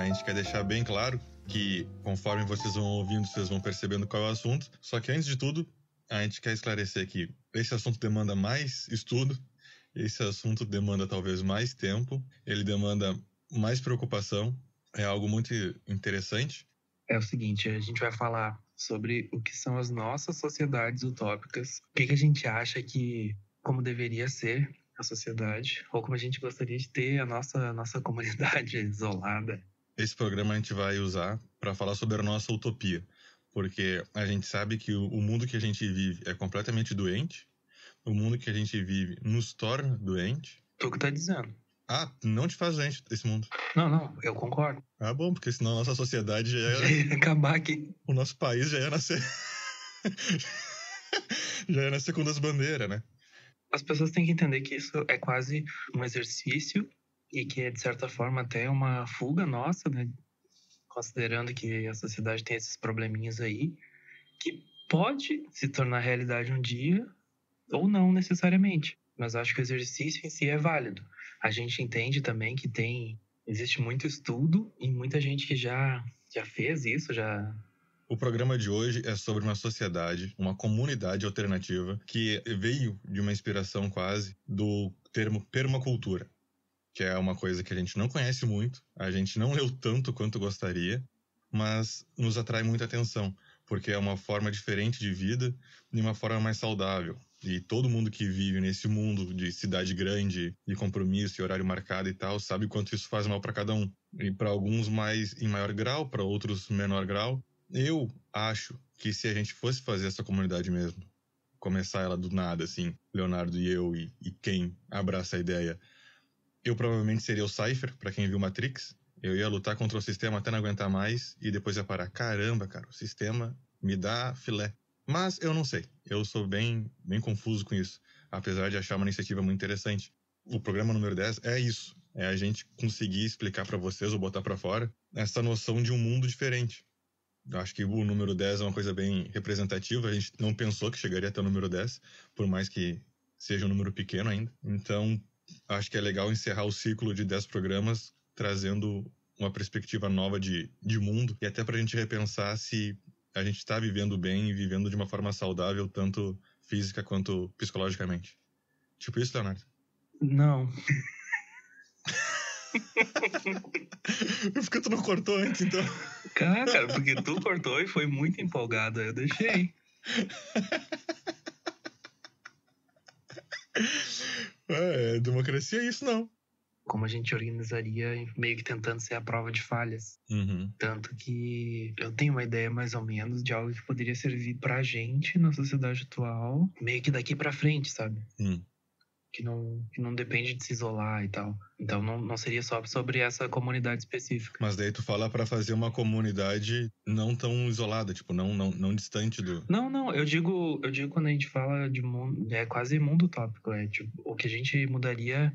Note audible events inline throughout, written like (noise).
a gente quer deixar bem claro que conforme vocês vão ouvindo, vocês vão percebendo qual é o assunto. Só que antes de tudo, a gente quer esclarecer que esse assunto demanda mais estudo, esse assunto demanda talvez mais tempo, ele demanda mais preocupação. É algo muito interessante. É o seguinte, a gente vai falar sobre o que são as nossas sociedades utópicas, o que, que a gente acha que como deveria ser a sociedade, ou como a gente gostaria de ter a nossa, a nossa comunidade (laughs) isolada. Esse programa a gente vai usar para falar sobre a nossa utopia, porque a gente sabe que o, o mundo que a gente vive é completamente doente, o mundo que a gente vive nos torna doente. Tu que tá dizendo. Ah, não te faz doente esse mundo. Não, não, eu concordo. Ah, bom, porque senão a nossa sociedade já (laughs) ia... Já ia acabar aqui. O nosso país já ia nascer... (laughs) já ia nascer com duas bandeiras, né? As pessoas têm que entender que isso é quase um exercício e que é, de certa forma, até uma fuga nossa, né? Considerando que a sociedade tem esses probleminhas aí, que pode se tornar realidade um dia ou não necessariamente. Mas acho que o exercício em si é válido. A gente entende também que tem existe muito estudo e muita gente que já já fez isso, já o programa de hoje é sobre uma sociedade, uma comunidade alternativa que veio de uma inspiração quase do termo permacultura, que é uma coisa que a gente não conhece muito, a gente não leu tanto quanto gostaria, mas nos atrai muita atenção, porque é uma forma diferente de vida e uma forma mais saudável. E todo mundo que vive nesse mundo de cidade grande, de compromisso e horário marcado e tal, sabe quanto isso faz mal para cada um. E para alguns mais em maior grau, para outros menor grau, eu acho que se a gente fosse fazer essa comunidade mesmo, começar ela do nada, assim, Leonardo e eu e, e quem abraça a ideia, eu provavelmente seria o Cypher, para quem viu Matrix. Eu ia lutar contra o sistema até não aguentar mais e depois ia parar. Caramba, cara, o sistema me dá filé. Mas eu não sei. Eu sou bem, bem confuso com isso, apesar de achar uma iniciativa muito interessante. O programa número 10 é isso. É a gente conseguir explicar para vocês ou botar para fora essa noção de um mundo diferente Acho que o número 10 é uma coisa bem representativa. A gente não pensou que chegaria até o número 10, por mais que seja um número pequeno ainda. Então, acho que é legal encerrar o ciclo de 10 programas trazendo uma perspectiva nova de, de mundo e até para a gente repensar se a gente está vivendo bem e vivendo de uma forma saudável, tanto física quanto psicologicamente. Tipo isso, Leonardo? Não. (laughs) Por que tu não cortou antes, então? Cara, porque tu cortou e foi muito empolgado, eu deixei. (laughs) É, democracia é isso não. Como a gente organizaria, meio que tentando ser a prova de falhas. Uhum. Tanto que eu tenho uma ideia mais ou menos de algo que poderia servir pra gente na sociedade atual, meio que daqui pra frente, sabe? Uhum que não, que não depende de se isolar e tal. Então não, não seria só sobre essa comunidade específica. Mas daí tu fala para fazer uma comunidade não tão isolada, tipo, não, não, não distante do. Não, não, eu digo, eu digo quando a gente fala de mundo, é quase mundo utópico, é tipo, o que a gente mudaria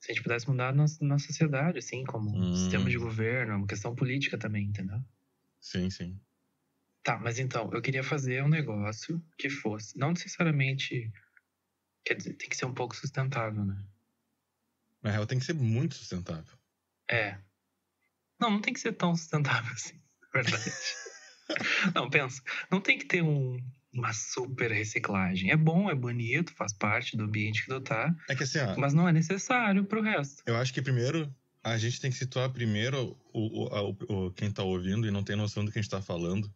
se a gente pudesse mudar na, na sociedade, assim, como hum. sistema de governo, uma questão política também, entendeu? Sim, sim. Tá, mas então, eu queria fazer um negócio que fosse, não necessariamente Quer dizer, tem que ser um pouco sustentável, né? Na real, tem que ser muito sustentável. É. Não, não tem que ser tão sustentável assim, na verdade. (laughs) não, pensa. Não tem que ter um, uma super reciclagem. É bom, é bonito, faz parte do ambiente que tu tá. É que assim, ó, Mas não é necessário pro resto. Eu acho que primeiro a gente tem que situar primeiro o, o, o, quem tá ouvindo e não tem noção do que a gente tá falando.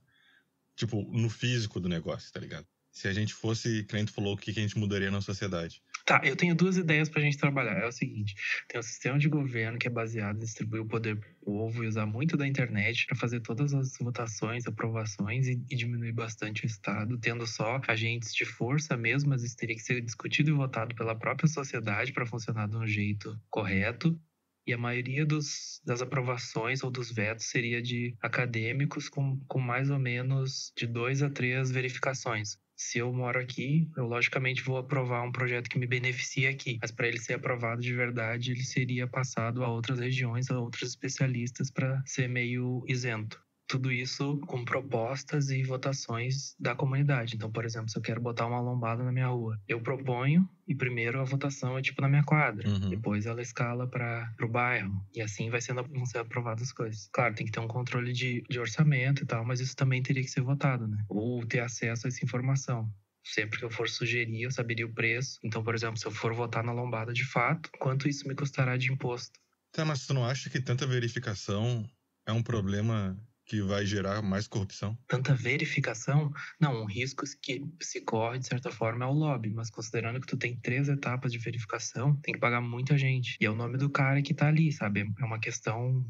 Tipo, no físico do negócio, tá ligado? Se a gente fosse, cliente falou, o que a gente mudaria na sociedade? Tá, eu tenho duas ideias pra gente trabalhar. É o seguinte: tem um sistema de governo que é baseado em distribuir o poder pro povo e usar muito da internet para fazer todas as votações, aprovações e, e, diminuir bastante o Estado, tendo só agentes de força mesmo, mas isso teria que ser discutido e votado pela própria sociedade para funcionar de um jeito correto. E a maioria dos, das aprovações ou dos vetos seria de acadêmicos com, com mais ou menos de dois a três verificações se eu moro aqui, eu logicamente vou aprovar um projeto que me beneficie aqui, mas para ele ser aprovado de verdade, ele seria passado a outras regiões, a outros especialistas para ser meio isento. Tudo isso com propostas e votações da comunidade. Então, por exemplo, se eu quero botar uma lombada na minha rua, eu proponho e primeiro a votação é tipo na minha quadra, Uhum. depois ela escala para o bairro e assim vai sendo vão ser aprovadas as coisas. Claro, tem que ter um controle de, de orçamento e tal, mas isso também teria que ser votado, né? Ou ter acesso a essa informação. Sempre que eu for sugerir, eu saberia o preço. Então, por exemplo, se eu for votar na lombada de fato, quanto isso me custará de imposto? Tá, mas tu não acha que tanta verificação é um problema que vai gerar mais corrupção? tanta verificação, não, um risco que se corre de certa forma é o lobby, mas considerando que tu tem três etapas de verificação, tem que pagar muita gente. E é o nome do cara que tá ali, sabe? É uma questão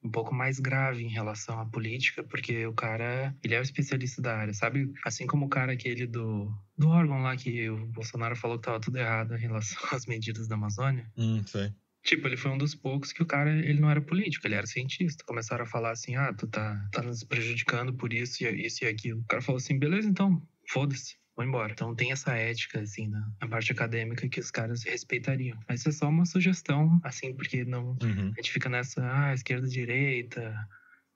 um pouco mais grave em relação à política, porque o cara, ele é o especialista da área, sabe? Assim como o cara aquele do, do órgão lá que o Bolsonaro falou que tava tudo errado em relação (laughs) às medidas da Amazônia. Hum, sei. Tipo, ele foi um dos poucos que o cara, ele não era político, ele era cientista. Começaram a falar assim, ah, tu tá, tá nos prejudicando por isso e isso e aquilo. O cara falou assim, beleza, então, foda-se. Vou embora. Então tem essa ética, assim, na, na parte acadêmica que os caras respeitariam. Mas isso é só uma sugestão, assim, porque não. Uhum. A gente fica nessa, ah, esquerda, direita,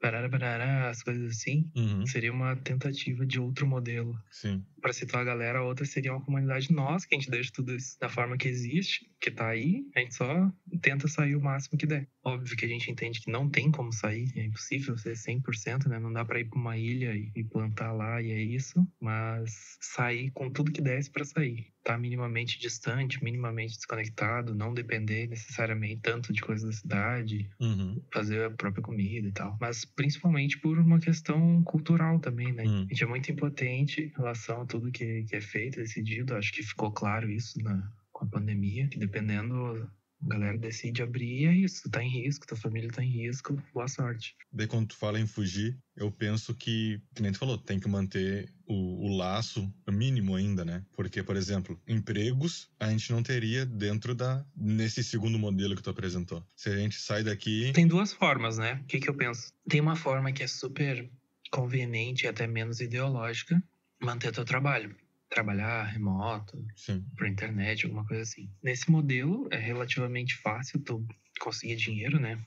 parará, as coisas assim. Uhum. Seria uma tentativa de outro modelo Sim. para situar a galera, a outra seria uma comunidade nossa, que a gente deixa tudo isso da forma que existe, que tá aí, a gente só tenta sair o máximo que der. Óbvio que a gente entende que não tem como sair, é impossível ser 100%, né? Não dá para ir para uma ilha e, e plantar lá e é isso, mas sair com tudo que desse para sair. Tá minimamente distante, minimamente desconectado, não depender necessariamente tanto de coisas da cidade, Uhum. fazer a própria comida e tal. Mas principalmente por uma questão cultural também, né? Hum. A gente é muito impotente em relação a tudo que, que é feito, decidido. Acho que ficou claro isso na, com a pandemia, que dependendo, a galera decide abrir e é isso. Tá em risco, tua família tá em risco, boa sorte. Daí quando tu fala em fugir, eu penso que, que nem tu falou, tem que manter o, o laço mínimo ainda, né? Porque, por exemplo, empregos a gente não teria dentro da nesse segundo modelo que tu apresentou. Se a gente sai daqui, Tem duas formas, né? O que, que eu penso? Tem uma forma que é super conveniente e até menos ideológica, manter teu trabalho. Trabalhar remoto, sim, por internet, alguma coisa assim. Nesse modelo é relativamente fácil tu conseguir dinheiro, né?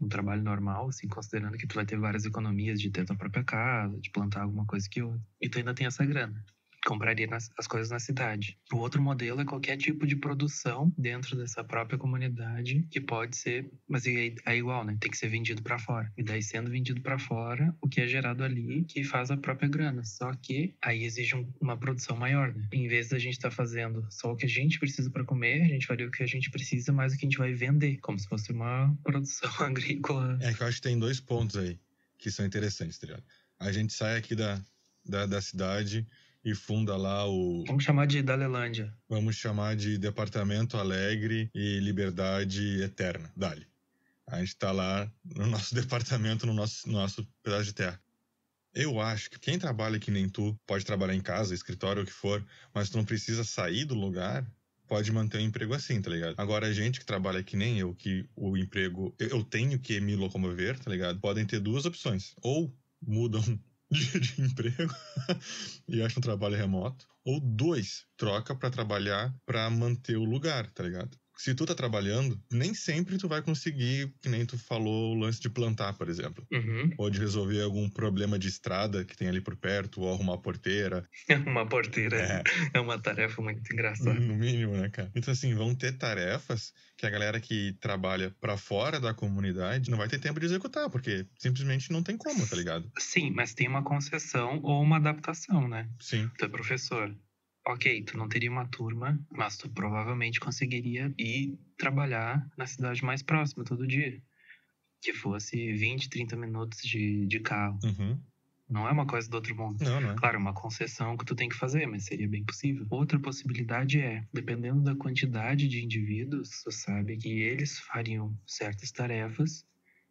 Um trabalho normal, assim, considerando que tu vai ter várias economias de ter tua própria casa, de plantar alguma coisa que outra. E tu ainda tem essa grana. Compraria nas- as coisas na cidade. O outro modelo é qualquer tipo de produção dentro dessa própria comunidade que pode ser, mas é, é igual, né? Tem que ser vendido para fora. E daí sendo vendido para fora, o que é gerado ali que faz a própria grana. Só que aí exige um- uma produção maior, né? Em vez da gente estar fazendo só o que a gente precisa para comer, a gente faria o que a gente precisa mais o que a gente vai vender, como se fosse uma (laughs) produção agrícola. é que eu acho que tem dois pontos aí que são interessantes, tá ligado? A gente sai aqui da, da, da cidade e funda lá o, Vamos chamar de Dalelândia. vamos chamar de Departamento Alegre e Liberdade Eterna, Dali. A gente tá lá no nosso (laughs) departamento, no nosso, no nosso pedaço de terra. Eu acho que quem trabalha que nem tu, pode trabalhar em casa, escritório, o que for, mas tu não precisa sair do lugar, pode manter o emprego assim, tá ligado? Agora, a gente que trabalha que nem eu, que o emprego, eu tenho que me locomover, tá ligado? Podem ter duas opções. Ou mudam de, de emprego (laughs) e acham um trabalho remoto, ou dois, troca pra trabalhar pra manter o lugar, tá ligado? Se tu tá trabalhando, nem sempre tu vai conseguir, que nem tu falou, o lance de plantar, por exemplo. Uhum. Ou de resolver algum problema de estrada que tem ali por perto, ou arrumar porteira. (laughs) Uma porteira É, é uma tarefa muito engraçada. no mínimo, né, cara? Então, assim, vão ter tarefas que a galera que trabalha pra fora da comunidade não vai ter tempo de executar, porque simplesmente não tem como, tá ligado? Sim, mas tem uma concessão ou uma adaptação, né? Sim. Tu é professor. Ok, tu não teria uma turma, mas tu provavelmente conseguiria ir trabalhar na cidade mais próxima todo dia. Que fosse 20, 30 minutos de, de carro. Uhum. Não é uma coisa do outro mundo. Não, não é. Claro, uma concessão que tu tem que fazer, mas seria bem possível. Outra possibilidade é, dependendo da quantidade de indivíduos, tu sabe que eles fariam certas tarefas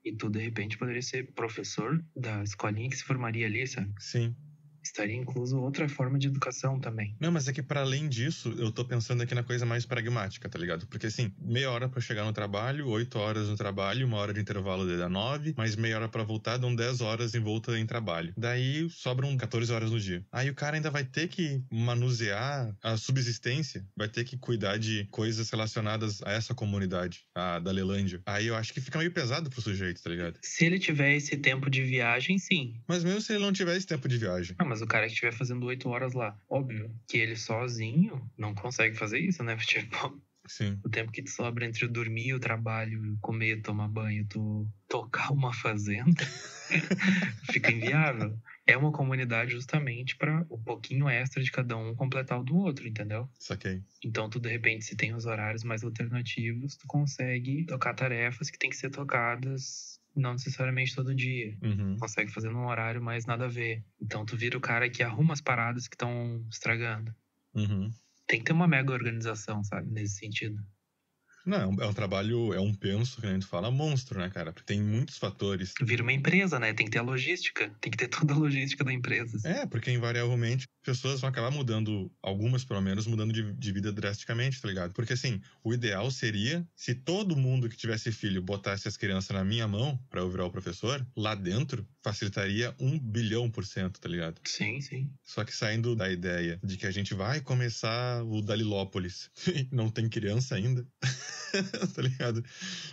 e tu, de repente, poderia ser professor da escolinha que se formaria ali, sabe? Sim. Estaria incluso outra forma de educação também. Não, mas é que para além disso, eu tô pensando aqui na coisa mais pragmática, tá ligado? Porque assim, meia hora para chegar no trabalho, oito horas no trabalho, uma hora de intervalo de nove, mais meia hora para voltar, dão dez horas em volta em trabalho. Daí sobram 14 horas no dia. Aí o cara ainda vai ter que manusear a subsistência, vai ter que cuidar de coisas relacionadas a essa comunidade, a da Lelândia. Aí eu acho que fica meio pesado pro sujeito, tá ligado? Se ele tiver esse tempo de viagem, sim. Mas mesmo se ele não tiver esse tempo de viagem. Ah, mas o cara que estiver fazendo oito horas lá, óbvio que ele sozinho não consegue fazer isso, né? (laughs) Tipo, Sim. o tempo que te sobra entre dormir, o trabalho, comer, tomar banho, tu tocar uma fazenda, (laughs) fica inviável. É uma comunidade justamente para o pouquinho extra de cada um completar o do outro, entendeu? Saquei. Então, tu de repente, se tem os horários mais alternativos, tu consegue tocar tarefas que tem que ser tocadas não necessariamente todo dia. Uhum. Consegue fazer num horário mais nada a ver. Então, tu vira o cara que arruma as paradas que estão estragando. Uhum. Tem que ter uma mega organização, sabe? Nesse sentido. Não, é um, é um trabalho, é um penso, que a gente fala, monstro, né, cara? Porque tem muitos fatores. Vira uma empresa, né? Tem que ter a logística. Tem que ter toda a logística da empresa. É, porque invariavelmente pessoas vão acabar mudando, algumas pelo menos, mudando de, de vida drasticamente, tá ligado? Porque assim, o ideal seria se todo mundo que tivesse filho botasse as crianças na minha mão pra eu virar o professor, lá dentro facilitaria um bilhão por cento, tá ligado? Sim, sim. Só que saindo da ideia de que a gente vai começar o Dalilópolis (laughs) e não tem criança ainda, (laughs) tá ligado?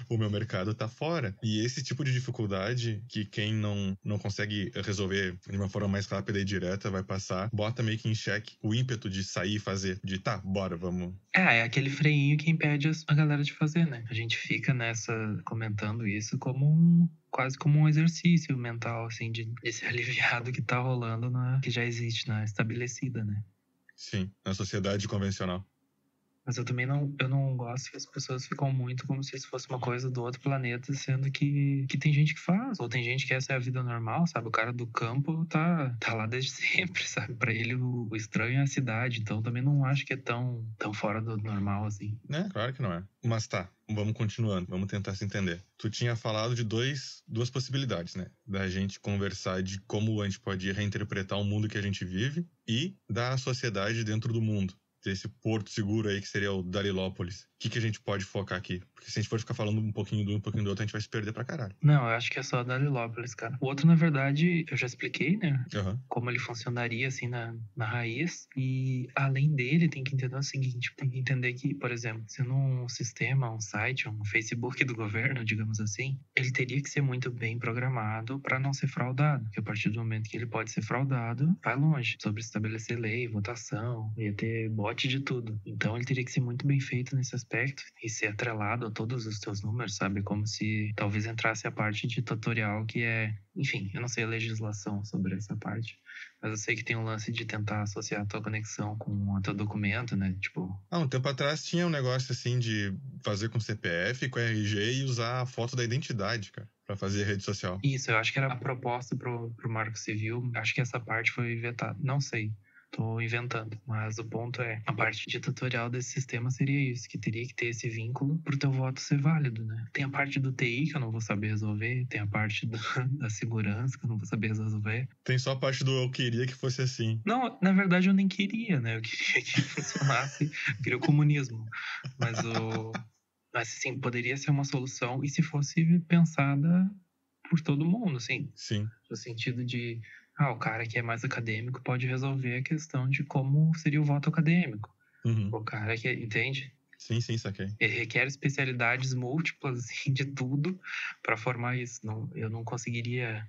O meu mercado tá fora. E esse tipo de dificuldade que quem não, não consegue resolver de uma forma mais rápida e direta vai passar, bota meio que em xeque o ímpeto de sair e fazer. De tá, bora, vamos. É, é aquele freinho que impede a galera de fazer, né? A gente fica nessa, comentando isso como um. Quase como um exercício mental, assim, de, de se (laughs) aliviar do que tá rolando na, que já existe na estabelecida, né? Sim, na sociedade convencional. Mas eu também não, eu não gosto que as pessoas ficam muito como se isso fosse uma coisa do outro planeta, sendo que, que tem gente que faz, ou tem gente que essa é a vida normal, sabe? O cara do campo tá, tá lá desde (laughs) sempre, sabe? Pra ele o, o estranho é a cidade, então também não acho que é tão, tão fora do normal assim. Né? Claro que não é. Mas tá, vamos continuando, vamos tentar se entender. Tu tinha falado de dois, duas possibilidades, né? Da gente conversar de como a gente pode reinterpretar o mundo que a gente vive e da sociedade dentro do mundo. Desse porto seguro aí que seria o Dalilópolis. O que, que a gente pode focar aqui? Porque se a gente for ficar falando um pouquinho do um, um pouquinho do outro, a gente vai se perder pra caralho. Não, eu acho que é só Dalilópolis, cara. O outro, na verdade, eu já expliquei, né? Aham. como ele funcionaria assim na, na raiz. E além dele, tem que entender o seguinte: tem que entender que, por exemplo, se num sistema, um site, um Facebook do governo, digamos assim, ele teria que ser muito bem programado para não ser fraudado. Porque a partir do momento que ele pode ser fraudado, vai longe. Sobre estabelecer lei, votação, ia ter bot de tudo. Então ele teria que ser muito bem feito nesse aspecto e ser atrelado a todos os teus números, sabe? Como se talvez entrasse a parte de tutorial que é. Enfim, eu não sei a legislação sobre essa parte. Mas eu sei que tem um lance de tentar associar a tua conexão com o teu documento, né? Tipo, Ah, um tempo atrás tinha um negócio assim de fazer com CPF, com RG e usar a foto da identidade, cara, pra fazer rede social. isso, eu acho que era a proposta pro, pro Marco Civil. Acho que essa parte foi vetada. Não sei. Tô inventando. Mas o ponto é, a parte de tutorial desse sistema seria isso, que teria que ter esse vínculo pro teu voto ser válido, né? Tem a parte do TI que eu não vou saber resolver, tem a parte da, (laughs) da segurança que eu não vou saber resolver. Tem só a parte do eu queria que fosse assim. Não, na verdade eu nem queria, né? Eu (laughs) queria que funcionasse, eu queria o comunismo. Mas o. Mas assim, poderia ser uma solução e se fosse pensada por todo mundo, assim, Sim. no sentido de. Ah, o cara que é mais acadêmico pode resolver a questão de como seria o voto acadêmico. Uhum. O cara que. Entende? Sim, sim, saquei. Ele requer especialidades múltiplas, (laughs) assim, de tudo para formar isso. Não, eu não conseguiria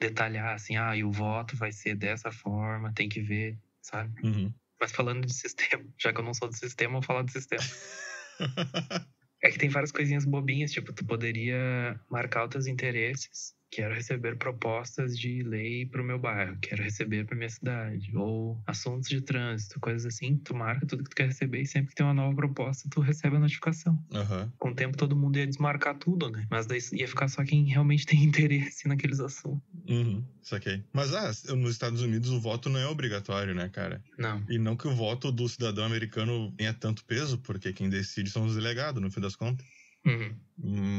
detalhar assim, ah, e o voto vai ser dessa forma, tem que ver, sabe? Uhum. Mas falando de sistema, (laughs) já que eu não sou do sistema, eu vou falar do sistema. (laughs) É que tem várias coisinhas bobinhas, tipo, tu poderia marcar os teus interesses. Quero receber propostas de lei pro meu bairro, quero receber pra minha cidade. Ou assuntos de trânsito, coisas assim. Tu marca tudo que tu quer receber e sempre que tem uma nova proposta, tu recebe a notificação. Aham. Com o tempo todo mundo ia desmarcar tudo, né? Mas daí ia ficar só quem realmente (laughs) tem interesse naqueles assuntos. Uhum. Saquei. Mas ah, nos Estados Unidos o voto não é obrigatório, né, cara? Não. E não que o voto do cidadão americano tenha tanto peso, porque quem decide são os delegados, no fim das contas. Uhum.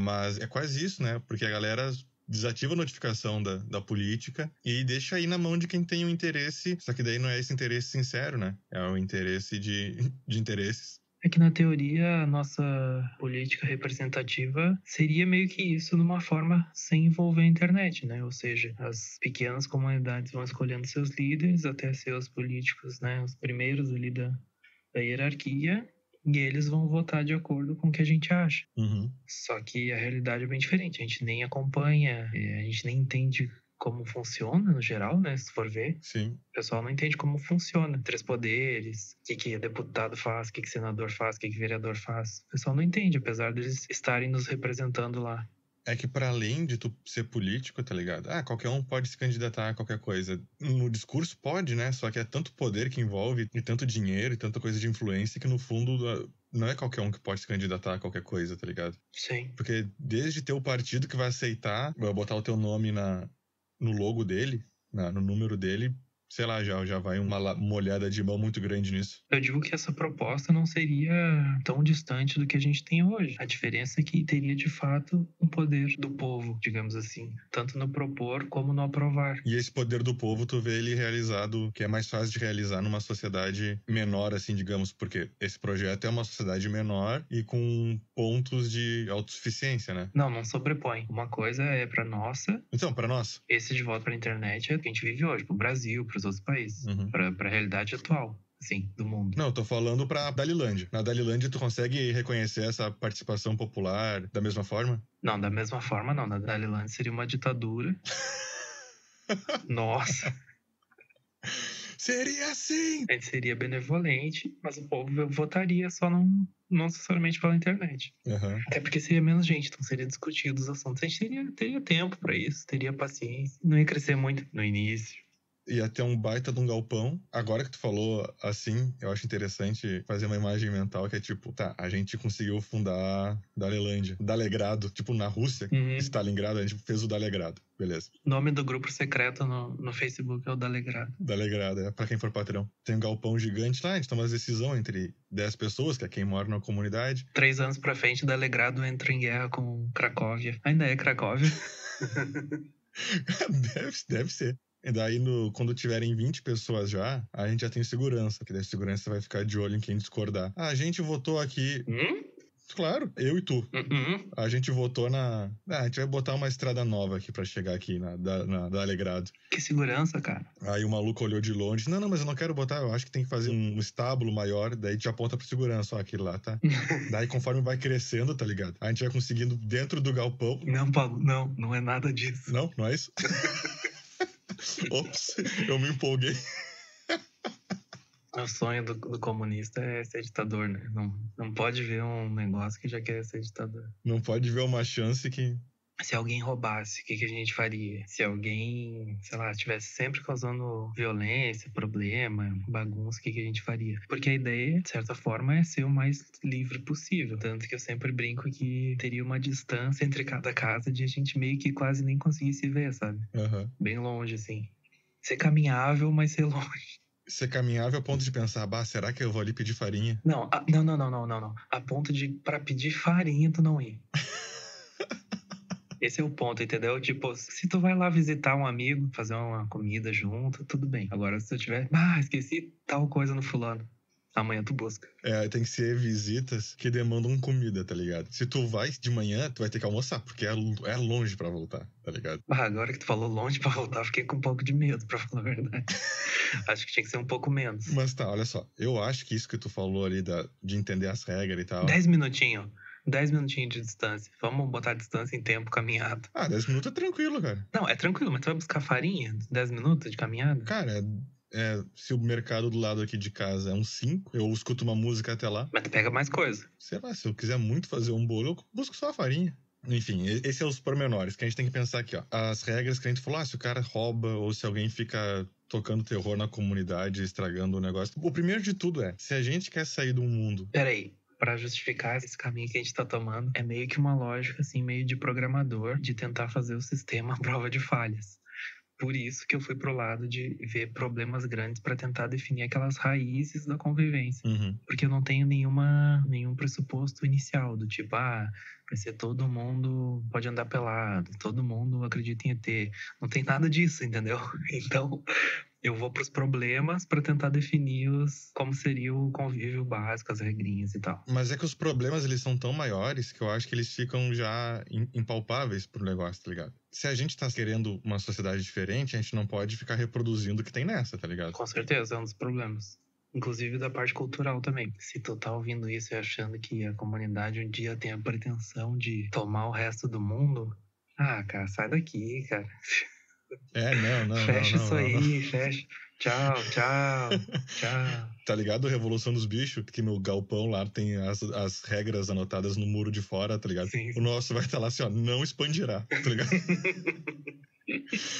Mas é quase isso, né? Porque a galera desativa a notificação da, da política e deixa aí na mão de quem tem o um interesse. Só que daí não é esse interesse sincero, né? É o interesse de, de interesses. É que na teoria a nossa política representativa seria meio que isso numa forma sem envolver a internet, né? Ou seja, as pequenas comunidades vão escolhendo seus líderes até seus políticos, né? Os primeiros ali da, da hierarquia e eles vão votar de acordo com o que a gente acha. Uhum. Só que a realidade é bem diferente. A gente nem acompanha, a gente nem entende como funciona no geral, né? Se for ver. Sim. O pessoal não entende como funciona. Três poderes, o que, que deputado faz, o que, que senador faz, o que, que vereador faz. O pessoal não entende, apesar deles estarem nos representando lá. É que para além de tu ser político, tá ligado? Ah, qualquer um pode se candidatar a qualquer coisa. No discurso pode, né? Só que é tanto poder que envolve, e tanto dinheiro, e tanta coisa de influência que no fundo não é qualquer um que pode se candidatar a qualquer coisa, tá ligado? Sim. Porque desde ter o partido que vai aceitar, vai botar o teu nome na, no logo dele, na, no número dele, sei lá, já, já vai uma molhada de mão muito grande nisso. Eu digo que essa proposta não seria tão distante do que a gente tem hoje. A diferença é que teria de fato um poder do povo, digamos assim, tanto no propor como no aprovar. E esse poder do povo, tu vê ele realizado, que é mais fácil de realizar numa sociedade menor, assim, digamos, porque esse projeto é uma sociedade menor e com pontos de autossuficiência, né? Não, não sobrepõe. Uma coisa é para nossa. Então, para nós. Esse de volta para internet é o que a gente vive hoje, pro Brasil, pro os outros países, uhum. para a realidade atual. Assim, do mundo. Não, eu tô falando pra Dalilândia. Na Dalilândia, tu consegue reconhecer essa participação popular da mesma forma? Não, da mesma forma não. Na Dalilândia seria uma ditadura. (laughs) Nossa. Seria assim! A gente seria benevolente, mas o povo votaria só não, não necessariamente pela internet. Uhum. Até porque seria menos gente, então seria discutido os assuntos. A gente teria, teria tempo para isso, teria paciência. Não ia crescer muito no início ia ter um baita de um galpão. Agora que tu falou assim, eu acho interessante fazer uma imagem mental que é tipo, tá, a gente conseguiu fundar Dalelândia, Dalegrado, tipo na Rússia, uhum. Stalingrado, a gente fez o Dalegrado, beleza. Nome do grupo secreto no, no Facebook é o Dalegrado. Dalegrado, é pra quem for patrão. Tem um galpão gigante lá, a gente toma uma decisão entre 10 pessoas, que é quem mora na comunidade. Três anos pra frente, Dalegrado entra em guerra com Cracóvia. Ainda é Cracóvia. (laughs) (laughs) deve, deve ser. E daí, no, quando tiverem 20 pessoas já, a gente já tem segurança, que daí a segurança vai ficar de olho em quem discordar. Ah, a gente votou aqui. Hum? Claro, eu e tu. Uhum. A gente votou na. Ah, a gente vai botar uma estrada nova aqui para chegar aqui na, da, na, da Alegrado. Que segurança, cara. Aí o maluco olhou de longe. Não, não, mas eu não quero botar. Eu acho que tem que fazer um estábulo maior. Daí a gente aponta pro segurança. Ó, aquele lá, tá? (laughs) daí conforme vai crescendo, tá ligado? A gente vai conseguindo dentro do galpão. Não, Paulo, não, não é nada disso. Não, não é isso? (laughs) Ops, eu me empolguei. O sonho do, do, comunista é ser ditador, né? Não, não pode ver um negócio que já quer ser ditador. Não pode ver uma chance que. Se alguém roubasse, o que, que a gente faria? Se alguém, sei lá, estivesse sempre causando violência, problema, bagunça, o que, que a gente faria? Porque a ideia, de certa forma, é ser o mais livre possível. Tanto que eu sempre brinco que teria uma distância entre cada casa de a gente meio que quase nem conseguir se ver, sabe? Uhum. Bem longe, assim. Ser caminhável, mas ser longe ser caminhável a ponto de pensar, bah, será que eu vou ali pedir farinha? Não, a, não, não, não, não, não, não. A ponto de, para pedir farinha, tu não ir. Esse é o ponto, entendeu? Tipo, se tu vai lá visitar um amigo, fazer uma comida junto, tudo bem. Agora, se tu tiver, ah, esqueci tal coisa no fulano. Amanhã tu busca. É, tem que ser visitas que demandam comida, tá ligado? Se tu vai de manhã, tu vai ter que almoçar, porque é, é longe para voltar, tá ligado? Ah, agora que tu falou longe para voltar, fiquei com um pouco de medo, pra falar a verdade. (laughs) acho que tinha que ser um pouco menos. Mas tá, olha só. Eu acho que isso que tu falou ali da, de entender as regras e tal. Dez minutinhos. 10 minutinhos de distância. Vamos botar a distância em tempo caminhado. Ah, 10 minutos é tranquilo, cara. Não, é tranquilo, mas tu vai buscar farinha? 10 minutos de caminhada? Cara, é é, se o mercado do lado aqui de casa é um 5, eu escuto uma música até lá. Mas tu pega mais coisa. Sei lá, se eu quiser muito fazer um bolo, eu busco só a farinha. Enfim, esses são os pormenores que a gente tem que pensar aqui, ó. As regras que a gente falou, ah, se o cara rouba ou se alguém fica tocando terror na comunidade, estragando o negócio. O primeiro de tudo é, se a gente quer sair do mundo. Peraí, para justificar esse caminho que a gente tá tomando, é meio que uma lógica, assim, meio de programador, de tentar fazer o sistema à (laughs) prova de falhas. por isso que eu fui pro lado de ver problemas grandes para tentar definir aquelas raízes da convivência. Uhum. Porque eu não tenho nenhuma, nenhum pressuposto inicial do tipo, ah, vai ser todo mundo pode andar pelado, todo mundo acredita em ET. Não tem nada disso, entendeu? (laughs) Então, eu vou para os problemas para tentar definir os, como seria o convívio básico, as regrinhas e tal. Mas é que os problemas eles são tão maiores que eu acho que eles ficam já impalpáveis pro negócio, tá ligado? Se a gente tá querendo uma sociedade diferente, a gente não pode ficar reproduzindo o que tem nessa, tá ligado? Com certeza, é um dos problemas. Inclusive da parte cultural também. Se tu tá ouvindo isso e achando que a comunidade um dia tem a pretensão de tomar o resto do mundo, ah, cara, sai daqui, cara. (laughs) É, não, não. Fecha não, isso não, aí, não. fecha. Tchau, tchau, tchau. (laughs) Tá ligado? Revolução dos Bichos, que no galpão lá tem as, as regras anotadas no muro de fora, tá ligado? Sim. O nosso vai estar tá lá assim, ó, não expandirá, tá ligado? (laughs)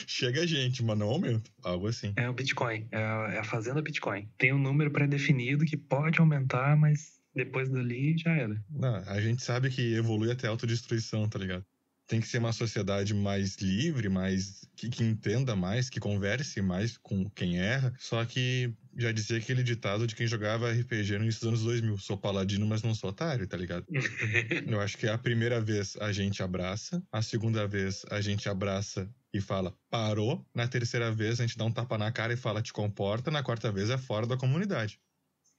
Chega a gente, mas não aumenta. Algo assim. É o Bitcoin, é a, é a fazenda Bitcoin. Tem um número pré-definido que pode aumentar, mas depois dali já era. Não, a gente sabe que evolui até autodestruição, tá ligado? Tem que ser uma sociedade mais livre, mais que, que, entenda mais, que converse mais com quem erra. Só que já dizia aquele ditado de quem jogava RPG no início dos anos 2000. Sou paladino, mas não sou otário, tá ligado? (laughs) Eu acho que a primeira vez a gente abraça, a segunda vez a gente abraça e fala parou, na terceira vez a gente dá um tapa na cara e fala te comporta, na quarta vez é fora da comunidade.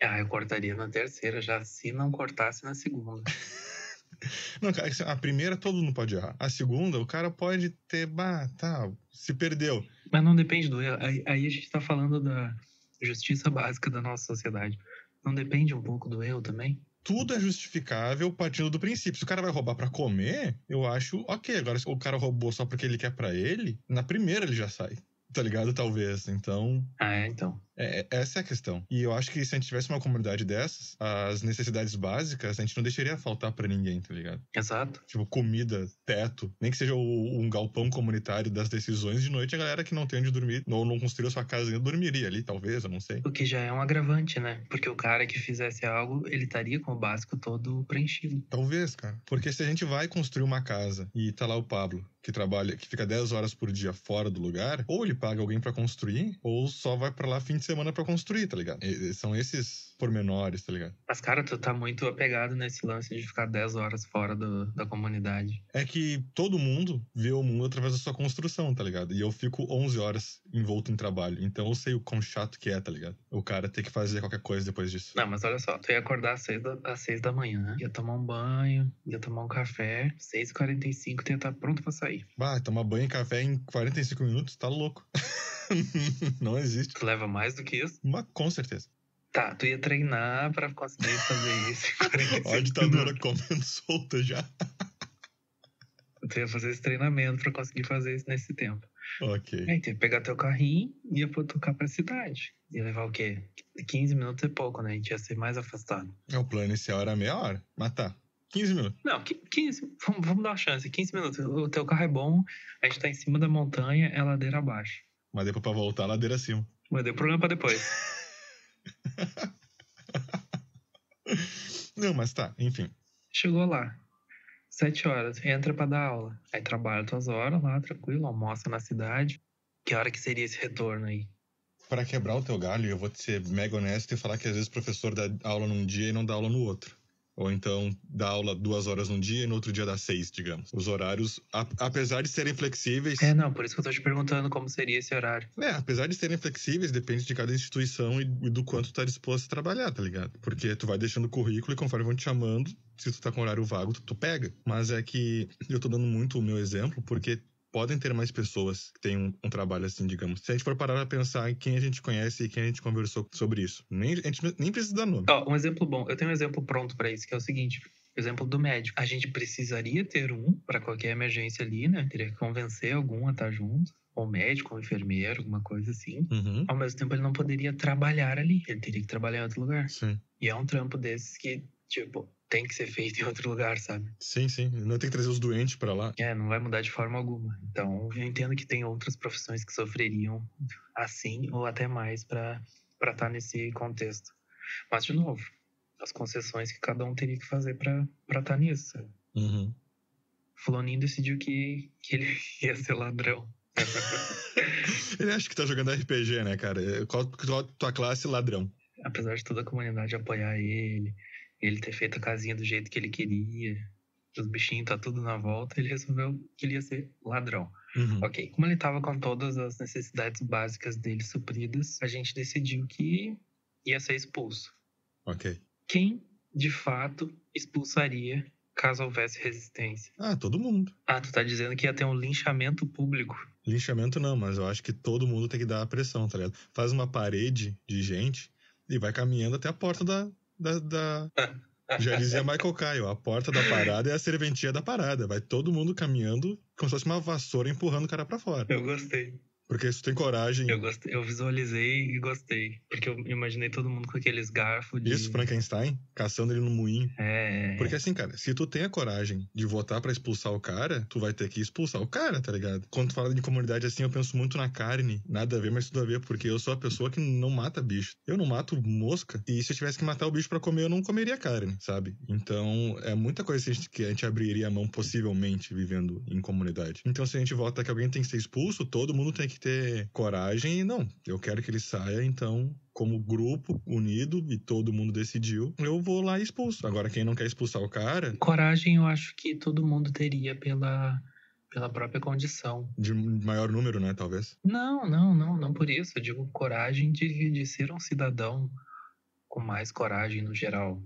Ah, eu cortaria na terceira já, se não cortasse na segunda. (laughs) Não, cara, a primeira todo mundo pode errar. A segunda, o cara pode ter, bah, tá, se perdeu. Mas não depende do erro. Aí, aí a gente tá falando da justiça básica da nossa sociedade. Não depende um pouco do erro também? Tudo é justificável partindo do princípio. Se o cara vai roubar para comer, eu acho ok. Agora, se o cara roubou só porque ele quer para ele, na primeira ele já sai. Tá ligado? Talvez. Então. Ah, é, então. É, essa é a questão. E eu acho que se a gente tivesse uma comunidade dessas, as necessidades básicas a gente não deixaria faltar para ninguém, tá ligado? Exato. Tipo, comida, teto, nem que seja o, um galpão comunitário das decisões de noite, a galera que não tem onde dormir, ou não construiu sua casa ainda, dormiria ali, talvez, eu não sei. O que já é um agravante, né? Porque o cara que fizesse algo, ele estaria com o básico todo preenchido. Talvez, cara. Porque se a gente vai construir uma casa e tá lá o Pablo, que trabalha, que fica 10 horas por dia fora do lugar, ou ele paga alguém para construir, ou só vai para lá fim de semana para construir, tá ligado? E, são esses pormenores, tá ligado? Mas, cara, tu tá muito apegado nesse lance de ficar 10 horas fora do, da comunidade. É que todo mundo vê o mundo através da sua construção, tá ligado? E eu fico 11 horas envolto em trabalho. Então eu sei o quão chato que é, tá ligado? O cara ter que fazer qualquer coisa depois disso. Não, mas olha só, tu ia acordar às 6 da, às 6 da manhã, ia tomar um banho, ia tomar um café, 6h45 tu ia estar pronto pra sair. Bah, tomar banho e café em 45 minutos, tá louco. (laughs) (laughs) não existe. Tu leva mais do que isso? Mas, com certeza. Tá, tu ia treinar pra conseguir fazer isso. Olha a ditadura comendo solta já. (laughs) Tu ia fazer esse treinamento pra conseguir fazer isso nesse tempo. Ok. Aí tu ia pegar teu carrinho e ia tocar pra cidade. Ia levar o quê? 15 minutos é pouco, né? A gente ia ser mais afastado. É, o plano inicial era meia hora. Mas tá. 15 minutos. Não, 15. Vamos, vamos dar uma chance. 15 minutos. O teu carro é bom, a gente tá em cima da montanha, é ladeira abaixo. Mas depois pra voltar, ladeira acima. Mas deu problema pra depois. (laughs) Não, mas tá, enfim. Chegou lá. Sete horas, entra pra dar aula. Aí trabalha tuas horas lá, tranquilo, almoça na cidade. Que hora que seria esse retorno aí? Para quebrar o teu galho, eu vou te ser mega honesto e falar que às vezes o professor dá aula num dia e não dá aula no outro. Ou então dá aula duas horas num dia e no outro dia dá seis, digamos. Os horários, a, apesar de serem flexíveis. É, não, por isso que eu tô te perguntando como seria esse horário. É, apesar de serem flexíveis, depende de cada instituição e, e do quanto tu tá disposto a trabalhar, tá ligado? Porque tu vai deixando o currículo e conforme vão te chamando, se tu tá com horário vago, tu, tu pega. Mas é que eu tô dando muito o meu exemplo, porque podem ter mais pessoas que têm um, um, trabalho assim, digamos. Se a gente for parar pra pensar em quem a gente conhece e quem a gente conversou sobre isso, nem, a gente nem precisa dar nome. Ó, um exemplo bom. Eu tenho um exemplo pronto para isso, que é o seguinte. Exemplo do médico. A gente precisaria ter um para qualquer emergência ali, né? Teria que convencer algum a estar junto. Ou médico, ou enfermeiro, alguma coisa assim. Uhum. Ao mesmo tempo, ele não poderia trabalhar ali. Ele teria que trabalhar em outro lugar. Sim. E é um trampo desses que, tipo, tem que ser feito em outro lugar, sabe? Sim, sim. Não tem que trazer os doentes para lá. É, não vai mudar de forma alguma. Então, eu entendo que tem outras profissões que sofreriam assim ou até mais para estar tá nesse contexto. Mas, de novo, as concessões que cada um teria que fazer para estar tá nisso, sabe? Uhum. Fulaninho decidiu que, que ele (laughs) ia ser ladrão. (laughs) Ele acha que tá jogando RPG, né, cara? Qual, qual tua classe ladrão? Apesar de toda a comunidade apoiar ele, ele ter feito a casinha do jeito que ele queria, os bichinhos tá tudo na volta, ele resolveu que ele ia ser ladrão. Uhum. Ok. Como ele tava com todas as necessidades básicas dele supridas, a gente decidiu que ia ser expulso. Ok. Quem, de fato, expulsaria caso houvesse resistência? Ah, todo mundo. Ah, tu tá dizendo que ia ter um linchamento público. Linchamento não, mas eu acho que todo mundo tem que dar a pressão, tá ligado? Faz uma parede de gente e vai caminhando até a porta da. Da, da... Já dizia Michael Kyle, a porta da parada é a serventia da parada. Vai todo mundo caminhando como se fosse uma vassoura empurrando o cara pra fora. Eu gostei. Porque tu tem coragem. Eu gostei, eu visualizei e gostei. Porque eu imaginei todo mundo com aqueles garfos de. Isso, Frankenstein, caçando ele no moinho. É. Porque assim, cara, se tu tem a coragem de votar pra expulsar o cara, tu vai ter que expulsar o cara, tá ligado? Quando tu fala de comunidade assim, eu penso muito na carne. Nada a ver, mas tudo a ver, porque eu sou a pessoa que não mata bicho. Eu não mato mosca. E se eu tivesse que matar o bicho pra comer, eu não comeria carne, sabe? Então, é muita coisa que a gente, que a gente abriria a mão possivelmente vivendo em comunidade. Então, se a gente vota que alguém tem que ser expulso, todo mundo tem que ter coragem e não, eu quero que ele saia, então como grupo unido e todo mundo decidiu, eu vou lá e expulso. Agora, quem não quer expulsar o cara. Coragem eu acho que todo mundo teria pela, pela própria condição. De maior número, né, talvez? Não, não, não, não por isso. Eu digo coragem de, de ser um cidadão com mais coragem no geral.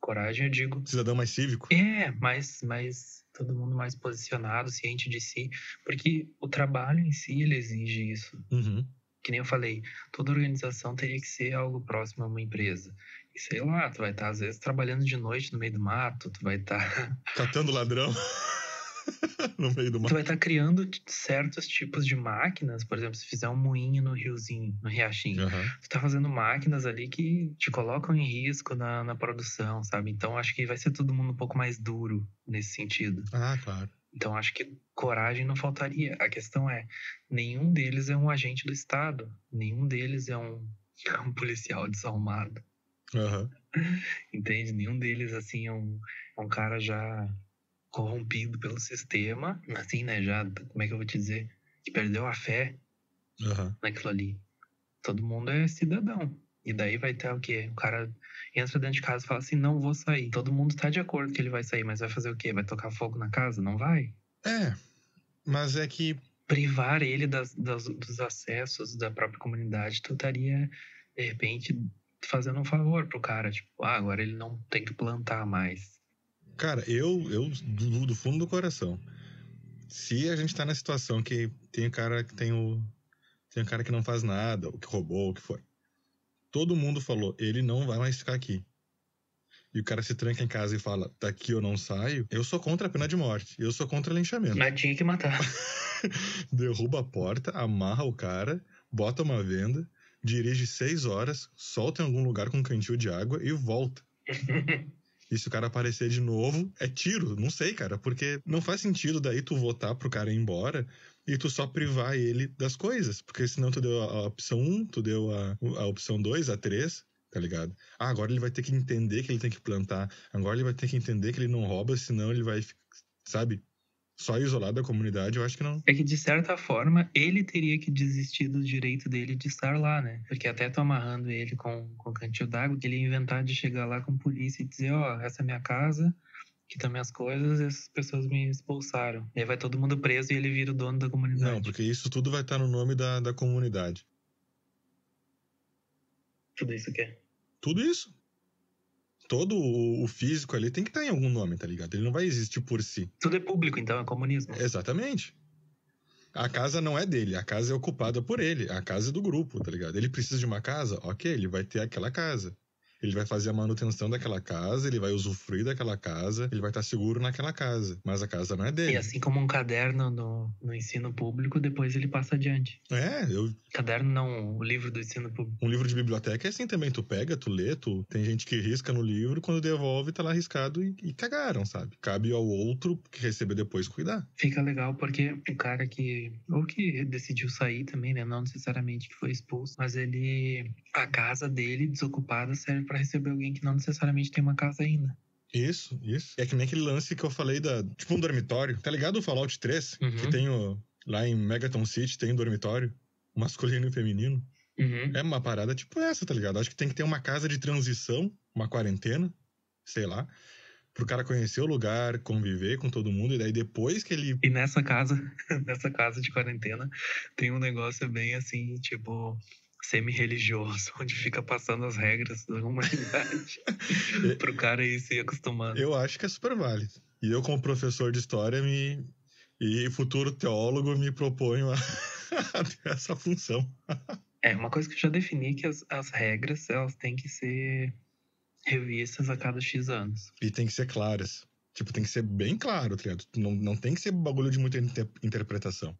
Coragem, eu digo. Cidadão mais cívico? É, mais, mais todo mundo mais posicionado, ciente de si, porque o trabalho em si ele exige isso. Uhum. Que nem eu falei, toda organização teria que ser algo próximo a uma empresa. E sei lá, tu vai estar às vezes trabalhando de noite no meio do mato, tu vai estar catando ladrão. (laughs) (laughs) no meio do mato. Tu vai estar criando certos tipos de máquinas, por exemplo, se fizer um moinho no riozinho, no riachinho, uhum. tu tá fazendo máquinas ali que te colocam em risco na, na produção, sabe? Então acho que vai ser todo mundo um pouco mais duro nesse sentido. Ah, claro. Então acho que coragem não faltaria. A questão é, nenhum deles é um agente do Estado, nenhum deles é um, (laughs) um policial desalmado. Uhum. (laughs) Entende? Nenhum deles, assim, é um, é um cara já corrompido pelo sistema, assim, né? Já, como é que eu vou te dizer? Que perdeu a fé uhum. naquilo ali. Todo mundo é cidadão. E daí vai ter o quê? O cara entra dentro de casa e fala assim: não vou sair. Todo mundo tá de acordo que ele vai sair, mas vai fazer o quê? Vai tocar fogo na casa? Não vai? É. Mas é que. Privar ele das, das, dos acessos da própria comunidade, tu estaria, de repente, fazendo um favor pro cara. Tipo, ah, agora ele não tem que plantar mais. Cara, eu, eu do, do, fundo do coração, se a gente tá na situação que tem um cara que tem o. Tem um cara que não faz nada, ou que roubou, o que foi. Todo mundo falou, ele não vai mais ficar aqui. E o cara se tranca em casa e fala, daqui eu não saio. Eu sou contra a pena de morte. Eu sou contra linchamento. Mas tinha que matar. (laughs) Derruba a porta, amarra o cara, bota uma venda, dirige seis horas, solta em algum lugar com um cantil de água e volta. (laughs) E se o cara aparecer de novo, é tiro. Não sei, cara. Porque não faz sentido daí tu votar pro cara ir embora e tu só privar ele das coisas. Porque senão tu deu a, opção 1, tu deu a, a opção 2, a 3, tá ligado? Ah, agora ele vai ter que entender que ele tem que plantar. Agora ele vai ter que entender que ele não rouba, senão ele vai, sabe? Só isolado da comunidade, eu acho que não. É que, de certa forma, ele teria que desistir do direito dele de estar lá, né? Porque até tô amarrando ele com, com cantil d'água, que ele ia inventar de chegar lá com polícia e dizer, ó, oh, essa é minha casa, aqui estão minhas coisas, e essas pessoas me expulsaram. E aí vai todo mundo preso e ele vira o dono da comunidade. Não, porque isso tudo vai estar no nome da, da comunidade. Tudo isso o quê? Tudo isso todo o físico ali tem que estar em algum nome, tá ligado? Ele não vai existir por si. Tudo é público, então, é comunismo. Exatamente. A casa não é dele, a casa é ocupada por ele, a casa é do grupo, tá ligado? Ele precisa de uma casa, ok, ele vai ter aquela casa ele vai fazer a manutenção daquela casa, ele vai usufruir daquela casa, ele vai estar seguro naquela casa. Mas a casa não é dele. E assim como um caderno no, no ensino público, depois ele passa adiante. É, eu. Caderno não, o livro do ensino público. Um livro de biblioteca é assim também. Tu pega, tu lê, tu. Tem gente que risca no livro, quando devolve, tá lá riscado e, e cagaram, sabe? Cabe ao outro que receber depois cuidar. Fica legal porque o cara que. Ou que decidiu sair também, né? Não necessariamente que foi expulso, mas ele. A casa dele desocupada serve para receber alguém que não necessariamente tem uma casa ainda. Isso, isso. É que nem aquele lance que eu falei da. Tipo um dormitório. Tá ligado o Fallout 3? Uhum. Que tem o. lá em Megaton City tem um dormitório, masculino e feminino. Uhum. É uma parada tipo essa, tá ligado? Acho que tem que ter uma casa de transição, uma quarentena, sei lá, pro cara conhecer o lugar, conviver com todo mundo, e daí depois que ele. E nessa casa, (laughs) nessa casa de quarentena, tem um negócio bem assim, tipo, semi-religioso, (laughs) onde fica passando as regras da humanidade (laughs) pro cara ir se acostumando. Eu acho que é super válido. E eu, como professor de história, me. E futuro teólogo, me proponho a, a (laughs) ter essa função. É, uma coisa que eu já defini que as, as regras, elas têm que ser revistas a cada X anos. E tem que ser claras. Tipo, tem que ser bem claro, tá ligado? Não, não tem que ser bagulho de muita inter- interpretação.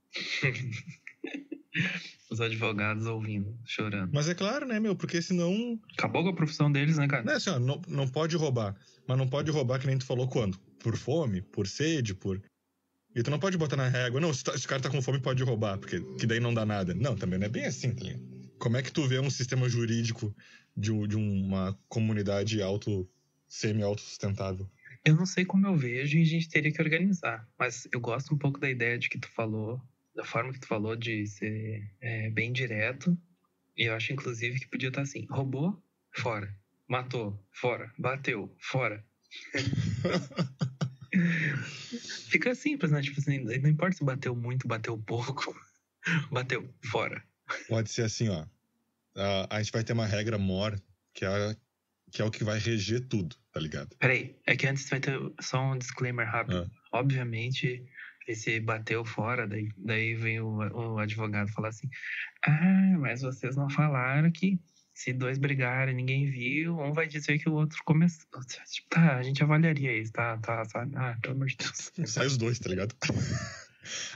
(laughs) Os advogados ouvindo, chorando. Mas é claro, né, meu? Porque senão. Acabou com a profissão deles, né, cara? Não é assim, ó, não, não pode roubar. Mas não pode roubar que nem tu falou quando? Por fome, por sede, por. E tu não pode botar na régua, não, se, tá- se o cara tá com fome, pode roubar, porque que daí não dá nada. Não, também não é bem assim, tá ligado? Como é que tu vê um sistema jurídico de, de uma comunidade auto, semi-autossustentável? Eu não sei como eu vejo e a gente teria que organizar. Mas eu gosto um pouco da ideia de que tu falou, da forma que tu falou de ser é, bem direto. E eu acho, inclusive, que podia estar assim: roubou, fora. Matou, fora. Bateu, fora. (laughs) Fica simples, né? Tipo assim, não importa se bateu muito, bateu pouco. (laughs) Bateu, fora. Pode ser assim, ó. A, a gente vai ter uma regra mor, que é, que é o que vai reger tudo, tá ligado? Peraí, é que antes vai ter só um disclaimer rápido. Ah. Obviamente, esse bateu fora, daí, daí vem o, o advogado falar assim: Ah, mas vocês não falaram que se dois brigarem e ninguém viu, um vai dizer que o outro começou. Tipo, tá, a gente avaliaria isso, tá, tá, sabe? Ah, pelo amor de Deus. (laughs) Sai os dois, tá ligado?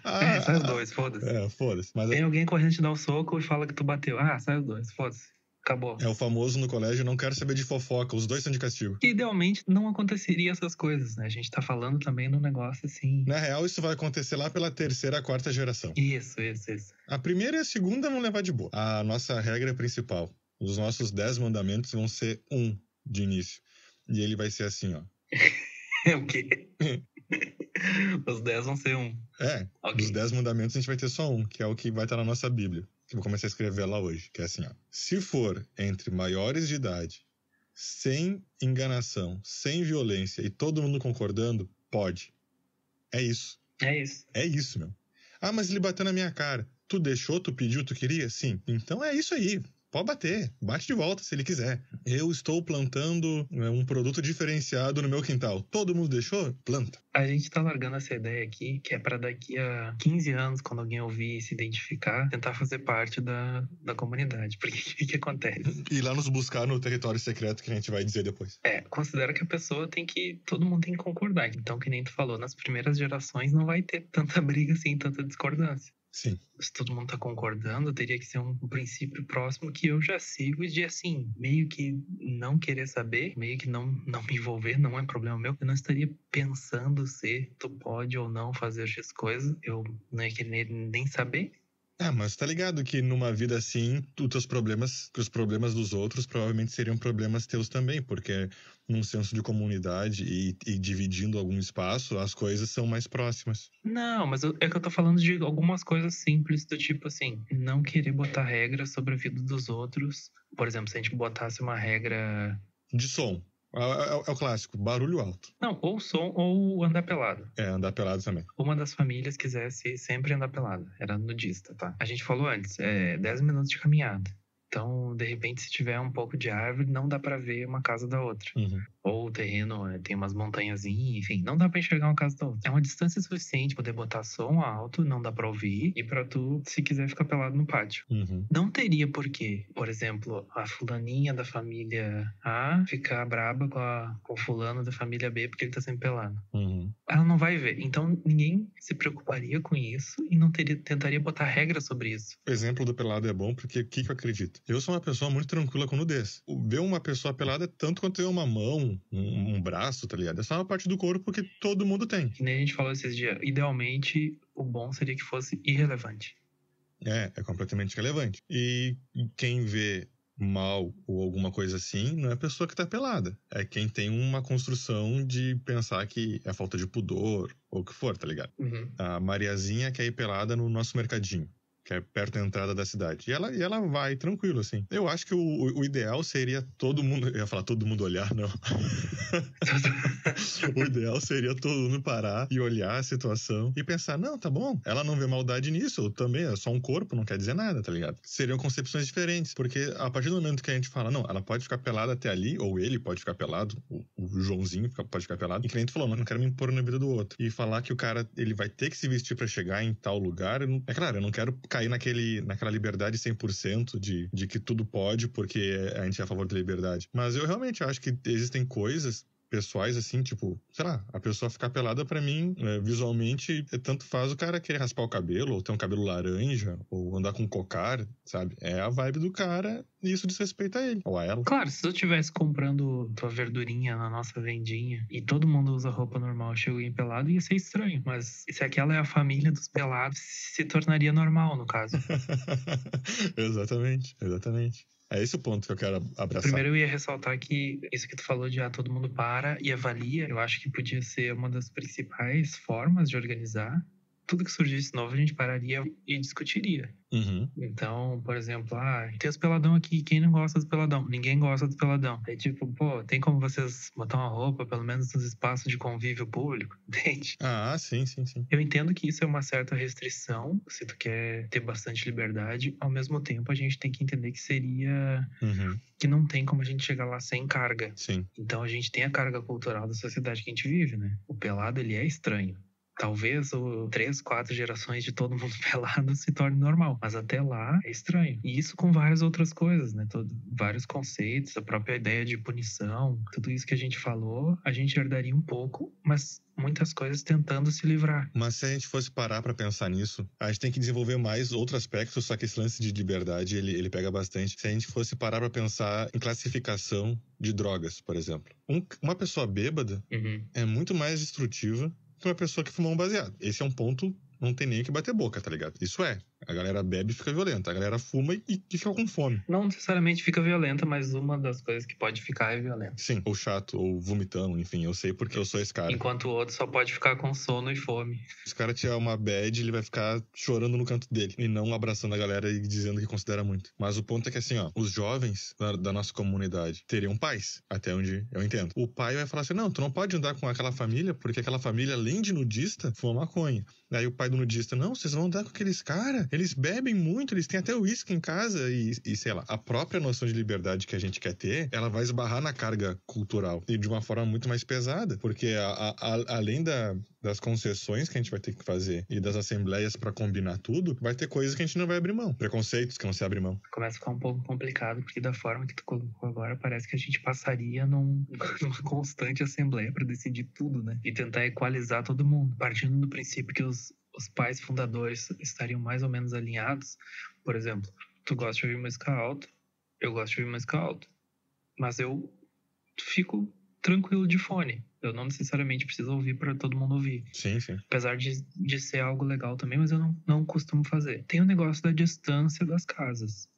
Ah, (laughs) É, sai os dois, foda-se. É, foda-se. Mas Tem alguém correndo te dar o soco e fala que tu bateu. Ah, sai os dois, foda-se. Acabou. é o famoso no colégio, não quero saber de fofoca, os dois são de castigo. Que idealmente não aconteceria essas coisas, né? A gente tá falando também num negócio assim. Na real, isso vai acontecer lá pela terceira, quarta geração. Isso, isso, isso. A primeira e a segunda vão levar de boa. A nossa regra principal, os nossos dez mandamentos vão ser um de início. E ele vai ser assim, ó. (laughs) É o quê? (laughs) Os 10 vão ser um. É, Ok. dos dez mandamentos a gente vai ter só um, que é o que vai estar na nossa Bíblia. Que eu vou começar a escrever lá hoje, que é assim, ó. Se for entre maiores de idade, sem enganação, sem violência e todo mundo concordando, pode. É isso. É isso. É isso, meu. Ah, mas ele bateu na minha cara. Tu deixou, tu pediu, tu queria? Sim. Então é isso aí. Pode bater. Bate de volta se ele quiser. Eu estou plantando é, um produto diferenciado no meu quintal. Todo mundo deixou? Planta. A gente tá largando essa ideia aqui, que é pra daqui a 15 anos, quando alguém ouvir e se identificar, tentar fazer parte da, da comunidade. Porque (laughs) o que, que acontece? E lá nos buscar no território secreto que a gente vai dizer depois. É, considera que a pessoa tem que. Todo mundo tem que concordar. Então, que nem tu falou, nas primeiras gerações não vai ter tanta briga assim, tanta discordância. Sim. se todo mundo tá concordando, teria que ser um princípio próximo que eu já sigo de assim, meio que não querer saber, meio que não, não me envolver, não é problema meu. Eu não estaria pensando se tu pode ou não fazer X coisas, eu não ia querer nem saber. Ah, mas tá ligado que numa vida assim, os teus problemas, que os problemas dos outros provavelmente seriam problemas teus também, porque num senso de comunidade e, e dividindo algum espaço, as coisas são mais próximas. Não, mas eu- é que eu tô falando de algumas coisas simples, do tipo assim, não querer botar regras sobre a vida dos outros. Por exemplo, se a gente botasse uma regra. De som. É, é- é o clássico, barulho alto. Não, ou som ou andar pelado. É, andar pelado também. uma das famílias quisesse sempre andar pelada. Era nudista, tá? A gente falou antes, é 10 minutos de caminhada. Então, de repente, se tiver um pouco de árvore, não dá pra ver uma casa da outra. Uhum. Ou o terreno é, tem umas montanhazinhas, enfim, não dá pra enxergar uma casa da outra. É uma distância suficiente pra poder botar som alto, não dá pra ouvir, e pra tu, se quiser, ficar pelado no pátio. Uhum. Não teria porquê, por exemplo, a fulaninha da família A ficar braba com, a, com o fulano da família B porque ele tá sempre pelado Uhum. ela não vai ver. Então ninguém se preocuparia com isso e não teria, tentaria botar regras sobre isso. O exemplo do pelado é bom porque o que, que eu acredito? Eu sou uma pessoa muito tranquila com nudez. O- Ver uma pessoa pelada é tanto quanto ter uma mão, um, um braço, tá ligado? É só uma parte do corpo que todo mundo tem. Que nem a gente falou esses dias. Idealmente, o bom seria que fosse irrelevante. É, é completamente relevante. E quem vê mal ou alguma coisa assim, não é a pessoa que tá pelada. É quem tem uma construção de pensar que é falta de pudor ou o que for, tá ligado? Uhum. A Mariazinha quer ir pelada no nosso mercadinho que é perto da entrada da cidade. E ela, e ela vai tranquilo, assim. Eu acho que o, o ideal seria todo mundo. Eu ia falar todo mundo olhar, não. (laughs) o ideal seria todo mundo parar e olhar a situação e pensar: não, tá bom, ela não vê maldade nisso, também é só um corpo, não quer dizer nada, tá ligado? Seriam concepções diferentes, porque a partir do momento que a gente fala, não, ela pode ficar pelada até ali, ou ele pode ficar pelado, o, o Joãozinho pode ficar pelado, e a gente falou, não, não quero me impor na vida do outro. E falar que o cara, ele vai ter que se vestir para chegar em tal lugar, é claro, eu não quero cair naquele, naquela liberdade 100% de, de que tudo pode, porque a gente é a favor da liberdade. Mas eu realmente acho que existem coisas pessoais, assim, tipo, sei lá, a pessoa ficar pelada para mim, é, visualmente, é, tanto faz o cara querer raspar o cabelo, ou ter um cabelo laranja, ou andar com cocar, sabe? É a vibe do cara e isso desrespeita ele, ou a ela. Claro, se eu estivesse comprando tua verdurinha na nossa vendinha e todo mundo usa roupa normal, chega alguém pelado, ia ser estranho. Mas se aquela é a família dos pelados, se tornaria normal, no caso. (laughs) exatamente, exatamente. É esse o ponto que eu quero abraçar. Primeiro eu ia ressaltar que isso que tu falou de ah, todo mundo para e avalia, eu acho que podia ser uma das principais formas de organizar tudo que surgisse novo a gente pararia e discutiria. Uhum. Então, por exemplo, ah, tem os peladão aqui, quem não gosta do peladão? Ninguém gosta do peladão. É tipo, pô, tem como vocês botar uma roupa, pelo menos nos espaços de convívio público, (laughs) entende? Ah, sim, sim, sim. Eu entendo que isso é uma certa restrição, se tu quer ter bastante liberdade, ao mesmo tempo a gente tem que entender que seria uhum. que não tem como a gente chegar lá sem carga. Sim. Então a gente tem a carga cultural da sociedade que a gente vive, né? O pelado ele é estranho talvez o três, quatro gerações de todo mundo (laughs) pelado se torne normal. Mas até lá é estranho. E isso com várias outras coisas, né? Todo, vários conceitos, a própria ideia de punição, tudo isso que a gente falou, a gente herdaria um pouco, mas muitas coisas tentando se livrar. Mas se a gente fosse parar para pensar nisso, a gente tem que desenvolver mais outro aspecto, só que esse lance de liberdade, ele, ele pega bastante. Se a gente fosse parar para pensar em classificação de drogas, por exemplo. Um, uma pessoa bêbada uhum. é muito mais destrutiva uma pessoa que fumou um baseado. Esse é um ponto, não tem nem que bater boca, tá ligado? Isso é. A galera bebe e fica violenta. A galera fuma e, e fica com fome. Não necessariamente fica violenta, mas uma das coisas que pode ficar é violenta. Sim, ou chato, ou vomitando, enfim, eu sei porque eu sou esse cara. Enquanto o outro só pode ficar com sono e fome. Se o cara tiver uma bad, ele vai ficar chorando no canto dele e não abraçando a galera e dizendo que considera muito. Mas o ponto é que assim, ó, os jovens da, da nossa comunidade teriam pais, até onde eu entendo. O pai vai falar assim: não, tu não pode andar com aquela família, porque aquela família, além de nudista, fuma maconha. Aí o pai do nudista, não, vocês vão andar com aqueles caras, eles bebem muito, eles têm até uísque em casa e, e, sei lá, a própria noção de liberdade que a gente quer ter, ela vai esbarrar na carga cultural e de uma forma muito mais pesada, porque a, a, a, além da, das concessões que a gente vai ter que fazer e das assembleias para combinar tudo, vai ter coisas que a gente não vai abrir mão, preconceitos que não se abre mão. Começa a ficar um pouco complicado, porque da forma que tu colocou agora, parece que a gente passaria num, (laughs) numa constante assembleia para decidir tudo, né? E tentar equalizar todo mundo, partindo do princípio que os os pais fundadores estariam mais ou menos alinhados. Por exemplo, tu gosta de ouvir música alta, eu gosto de ouvir música alta, mas eu fico tranquilo de fone. Eu não necessariamente preciso ouvir para todo mundo ouvir. Sim, sim. Apesar de, de ser algo legal também, mas eu não, não costumo fazer. Tem o negócio da distância das casas.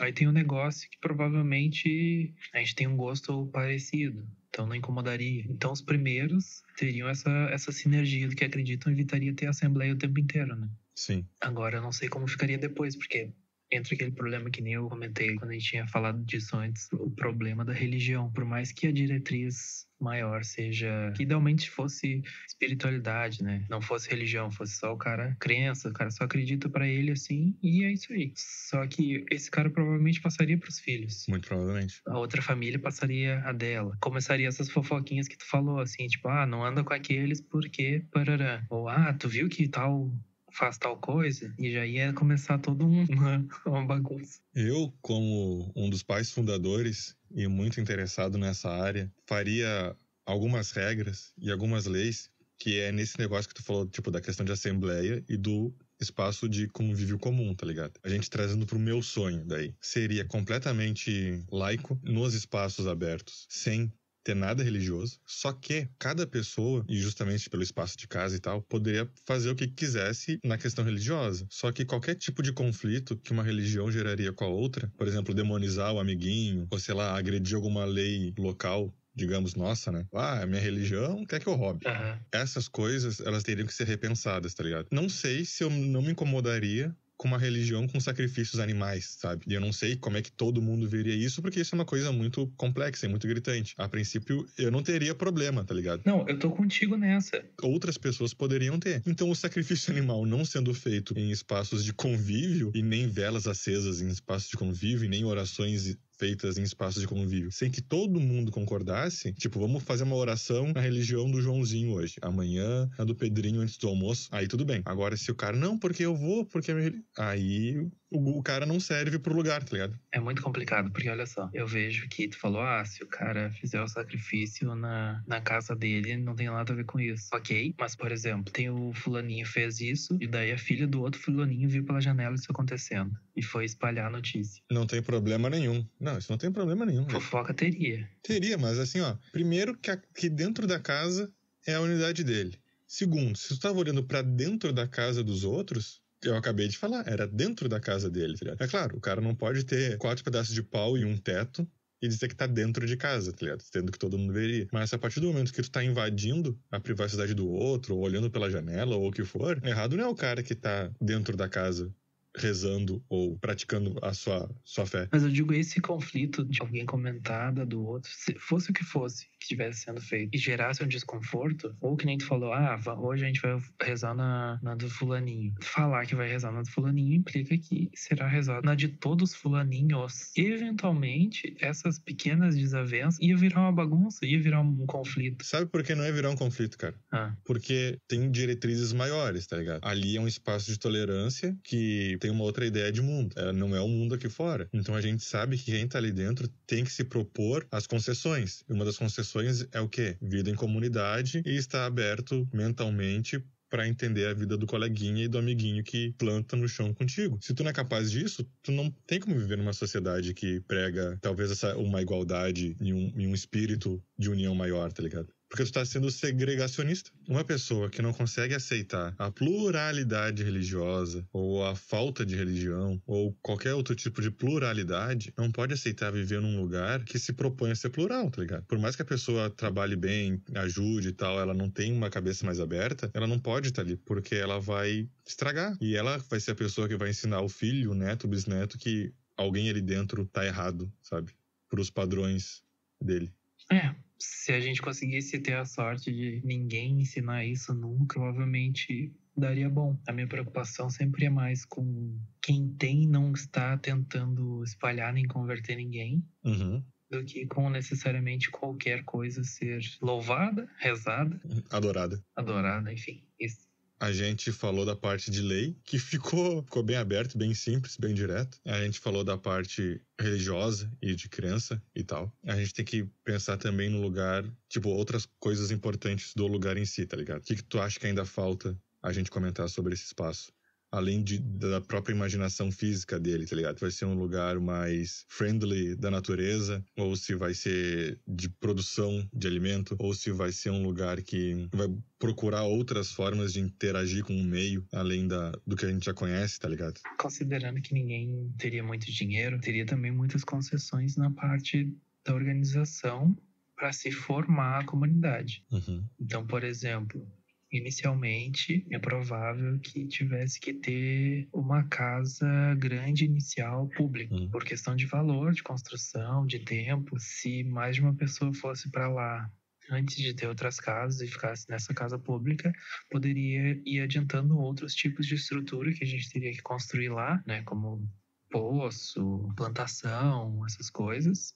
Aí tem o negócio que provavelmente a gente tem um gosto parecido. Então não incomodaria. Então os primeiros teriam essa, essa sinergia do que acreditam evitaria ter assembleia o tempo inteiro, né? Sim. Agora eu não sei como ficaria depois, porque entra aquele problema que nem eu comentei quando a gente tinha falado disso antes, o problema da religião. Por mais que a diretriz maior seja que idealmente fosse espiritualidade, né? Não fosse religião, fosse só o cara crença, o cara só acredita para ele assim e é isso aí. Só que esse cara provavelmente passaria para os filhos. Muito provavelmente. A outra família passaria a dela. Começaria essas fofoquinhas que tu falou assim, tipo, ah, não anda com aqueles porque parará. Ou ah, tu viu que tal faz tal coisa, e já ia começar toda (laughs) uma, uma bagunça. Eu, como um dos pais fundadores e muito interessado nessa área, faria algumas regras e algumas leis que é nesse negócio que tu falou, tipo, da questão de assembleia e do espaço de convívio comum, tá ligado? A gente trazendo pro meu sonho daí. Seria completamente laico nos espaços abertos, sem ter nada religioso, só que cada pessoa, e justamente pelo espaço de casa e tal, poderia fazer o que quisesse na questão religiosa. Só que qualquer tipo de conflito que uma religião geraria com a outra, por exemplo, demonizar o amiguinho, ou sei lá, agredir alguma lei local digamos, nossa, né? Ah, minha religião quer que eu roube. Aham. Essas coisas, elas teriam que ser repensadas, tá ligado? Não sei se eu não me incomodaria com uma religião com sacrifícios animais, sabe? E eu não sei como é que todo mundo veria isso, porque isso é uma coisa muito complexa e muito gritante. A princípio, eu não teria problema, tá ligado? Não, eu tô contigo nessa. Outras pessoas poderiam ter. Então, o sacrifício (laughs) animal não sendo feito em espaços de convívio e nem velas acesas em espaços de convívio e nem orações feitas em espaços de convívio, sem que todo mundo concordasse, tipo, vamos fazer uma oração na religião do Joãozinho hoje, amanhã a do Pedrinho antes do almoço, aí tudo bem. Agora, se o cara, não, porque eu vou, porque a minha reli-" aí o, o cara não serve pro lugar, tá ligado? É muito complicado, porque olha só, eu vejo que tu falou, ah, se o cara fizer o sacrifício na, na casa dele, não tem nada a ver com isso. Ok, mas por exemplo, tem o fulaninho fez isso, e daí a filha do outro fulaninho viu pela janela isso acontecendo. E foi espalhar a notícia. Não tem problema nenhum. Não, isso não tem problema nenhum. Fofoca teria. Teria, mas assim, ó. Primeiro que, a- que dentro da casa é a unidade dele. Segundo, se tu tava olhando pra dentro da casa dos outros, eu acabei de falar, era dentro da casa dele, tá? É claro, o cara não pode ter quatro pedaços de pau e um teto e dizer que tá dentro de casa, tá ligado? Tendo que todo mundo veria. Mas a partir do momento que tu tá invadindo a privacidade do outro, ou olhando pela janela, ou o que for, errado não é o cara que tá dentro da casa rezando ou praticando a sua, sua fé. Mas eu digo esse conflito de alguém comentar da do outro, se fosse o que fosse que estivesse sendo feito e gerasse um desconforto, ou que nem tu falou, ah, hoje a gente vai rezar na, na do fulaninho. Falar que vai rezar na do fulaninho implica que será rezado na de todos os fulaninhos. Eventualmente, essas pequenas desavenças ia virar uma bagunça, ia virar um conflito. Sabe por que não é virar um conflito, cara? Ah, Porque tem diretrizes maiores, tá ligado? Ali é um espaço de tolerância que tem uma outra ideia de mundo. É, não é o mundo aqui fora. Então a gente sabe que quem tá ali dentro tem que se propor as concessões. E uma das concessões é o quê? Vida em comunidade e estar aberto mentalmente pra entender a vida do coleguinha e do amiguinho que planta no chão contigo. Se tu não é capaz disso, tu não tem como viver numa sociedade que prega talvez essa uma igualdade e um, e um espírito de união maior, tá ligado? Porque tu tá sendo segregacionista. Uma pessoa que não consegue aceitar a pluralidade religiosa, ou a falta de religião, ou qualquer outro tipo de pluralidade, não pode aceitar viver num lugar que se propõe a ser plural, tá ligado? Por mais que a pessoa trabalhe bem, ajude e tal, ela não tem uma cabeça mais aberta, ela não pode estar ali, porque ela vai estragar. E ela vai ser a pessoa que vai ensinar o filho, o neto, o bisneto, que alguém ali dentro tá errado, sabe? Pros padrões dele. é. Se a gente conseguisse ter a sorte de ninguém ensinar isso nunca, provavelmente daria bom. A minha preocupação sempre é mais com quem tem não está tentando espalhar nem converter ninguém, Uhum. do que com necessariamente qualquer coisa ser louvada, rezada, Adorada. adorada, enfim. Isso. A gente falou da parte de lei, que ficou, ficou bem aberto, bem simples, bem direto. A gente falou da parte religiosa e de crença e tal. A gente tem que pensar também no lugar, tipo, outras coisas importantes do lugar em si, tá ligado? O que, que tu acha que ainda falta a gente comentar sobre esse espaço? Além de, da própria imaginação física dele, tá ligado? Vai ser um lugar mais friendly da natureza, ou se vai ser de produção de alimento, ou se vai ser um lugar que vai procurar outras formas de interagir com o meio, além da, do que a gente já conhece, tá ligado? Considerando que ninguém teria muito dinheiro, teria também muitas concessões na parte da organização para se formar a comunidade. Uhum. Então, por exemplo, inicialmente é provável que tivesse que ter uma casa grande inicial pública, Hum. por questão de valor, de construção, de tempo. Se mais de uma pessoa fosse para lá antes de ter outras casas e ficasse nessa casa pública, poderia ir adiantando outros tipos de estrutura que a gente teria que construir lá, né, como poço, plantação, essas coisas.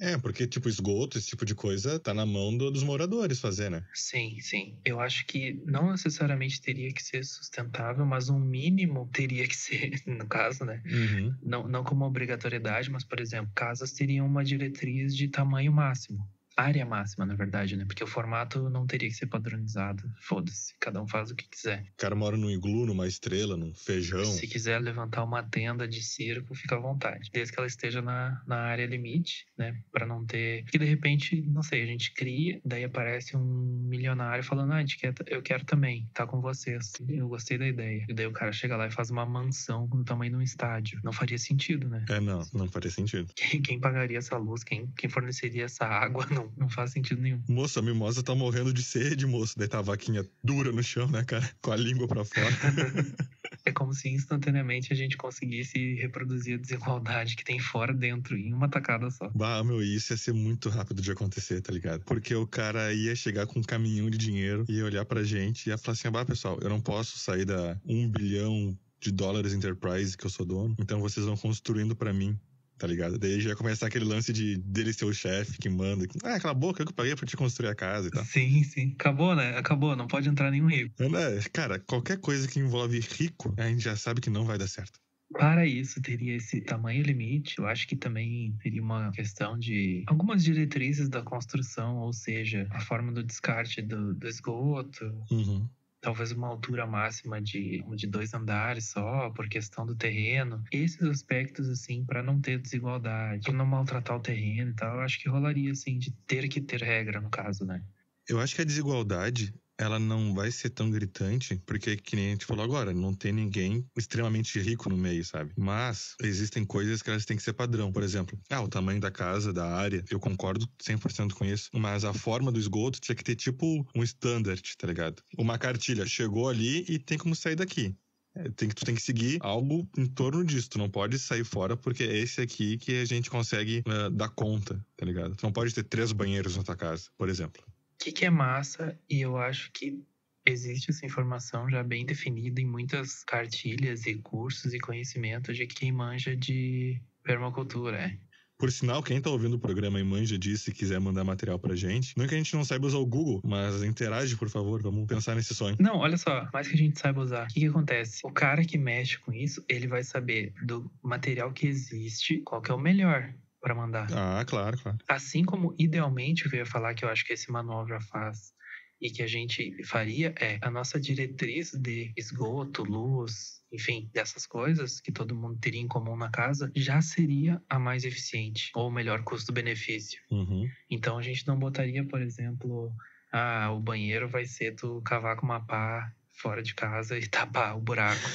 É, porque, tipo, esgoto, esse tipo de coisa, tá na mão do- dos moradores fazer, né? Sim, sim. Eu acho que não necessariamente teria que ser sustentável, mas um mínimo teria que ser, (laughs) no caso, né? Uhum. Não, não como obrigatoriedade, mas, por exemplo, casas teriam uma diretriz de tamanho máximo. Área máxima, na verdade, né? Porque o formato não teria que ser padronizado. Foda-se, cada um faz o que quiser. O cara mora num iglu, numa estrela, num feijão. Se quiser levantar uma tenda de circo, fica à vontade. Desde que ela esteja na, na área limite, né? Pra não ter. Que de repente, não sei, a gente cria, daí aparece um milionário falando: ah, a gente quer, eu quero também, tá com vocês. Eu gostei da ideia. E daí o cara chega lá e faz uma mansão do tamanho de um estádio. Não faria sentido, né? É, não, não faria sentido. Quem, quem pagaria essa luz? Quem, quem forneceria essa água? (laughs) Não, não faz sentido nenhum. Moça, a mimosa tá morrendo de sede, moço. Daí tá a vaquinha dura no chão, né, cara? Com a língua pra fora. (laughs) É como se instantaneamente a gente conseguisse reproduzir a desigualdade que tem fora dentro em uma tacada só. Bah, meu, isso ia ser muito rápido de acontecer, tá ligado? Porque o cara ia chegar com um caminhão de dinheiro e ia olhar pra gente e ia falar assim: bah, pessoal, eu não posso sair da um bilhão de dólares Enterprise que eu sou dono, então vocês vão construindo para mim tá ligado? Daí já começar aquele lance de dele ser o chefe que manda. Ah, aquela boca que eu paguei pra te construir a casa e tal. Sim, sim. Acabou, né? Acabou. Não pode entrar nenhum rico. É? Cara, qualquer coisa que envolve rico, a gente já sabe que não vai dar certo. Para isso, teria esse tamanho limite. Eu acho que também teria uma questão de algumas diretrizes da construção, ou seja, a forma do descarte do, do esgoto, Uhum. Talvez uma altura máxima de, de dois andares só, por questão do terreno. Esses aspectos, assim, para não ter desigualdade, pra não maltratar o terreno e tal, eu acho que rolaria, assim, de ter que ter regra, no caso, né? Eu acho que a desigualdade, ela não vai ser tão gritante, porque, que nem a gente falou agora, não tem ninguém extremamente rico no meio, sabe? Mas existem coisas que elas têm que ser padrão. Por exemplo, ah, o tamanho da casa, da área, eu concordo 100% com isso, mas a forma do esgoto tinha que ter tipo um standard, tá ligado? Uma cartilha chegou ali e tem como sair daqui. É, Tem que, tu tem que seguir algo em torno disso. Tu não pode sair fora porque é esse aqui que a gente consegue eh, dar conta, tá ligado? Tu não pode ter três banheiros na tua casa, por exemplo. O que, que é massa, e eu acho que existe essa informação já bem definida em muitas cartilhas e cursos e conhecimentos de quem manja de permacultura, é. Por sinal, quem tá ouvindo o programa e manja disso e quiser mandar material pra gente, não é que a gente não saiba usar o Google, mas interage, por favor, vamos pensar nesse sonho. Não, olha só, mais que a gente saiba usar, o que, que acontece? O cara que mexe com isso, ele vai saber do material que existe, qual que é o melhor para mandar. Ah, claro, claro. Assim como, idealmente, eu ia falar que eu acho que esse manual já faz e que a gente faria é a nossa diretriz de esgoto, luz, enfim, dessas coisas que todo mundo teria em comum na casa, já seria a mais eficiente ou o melhor custo-benefício. Uhum. Então a gente não botaria, por exemplo, ah, o banheiro vai ser tu cavar com uma pá fora de casa e (laughs) tapar o buraco.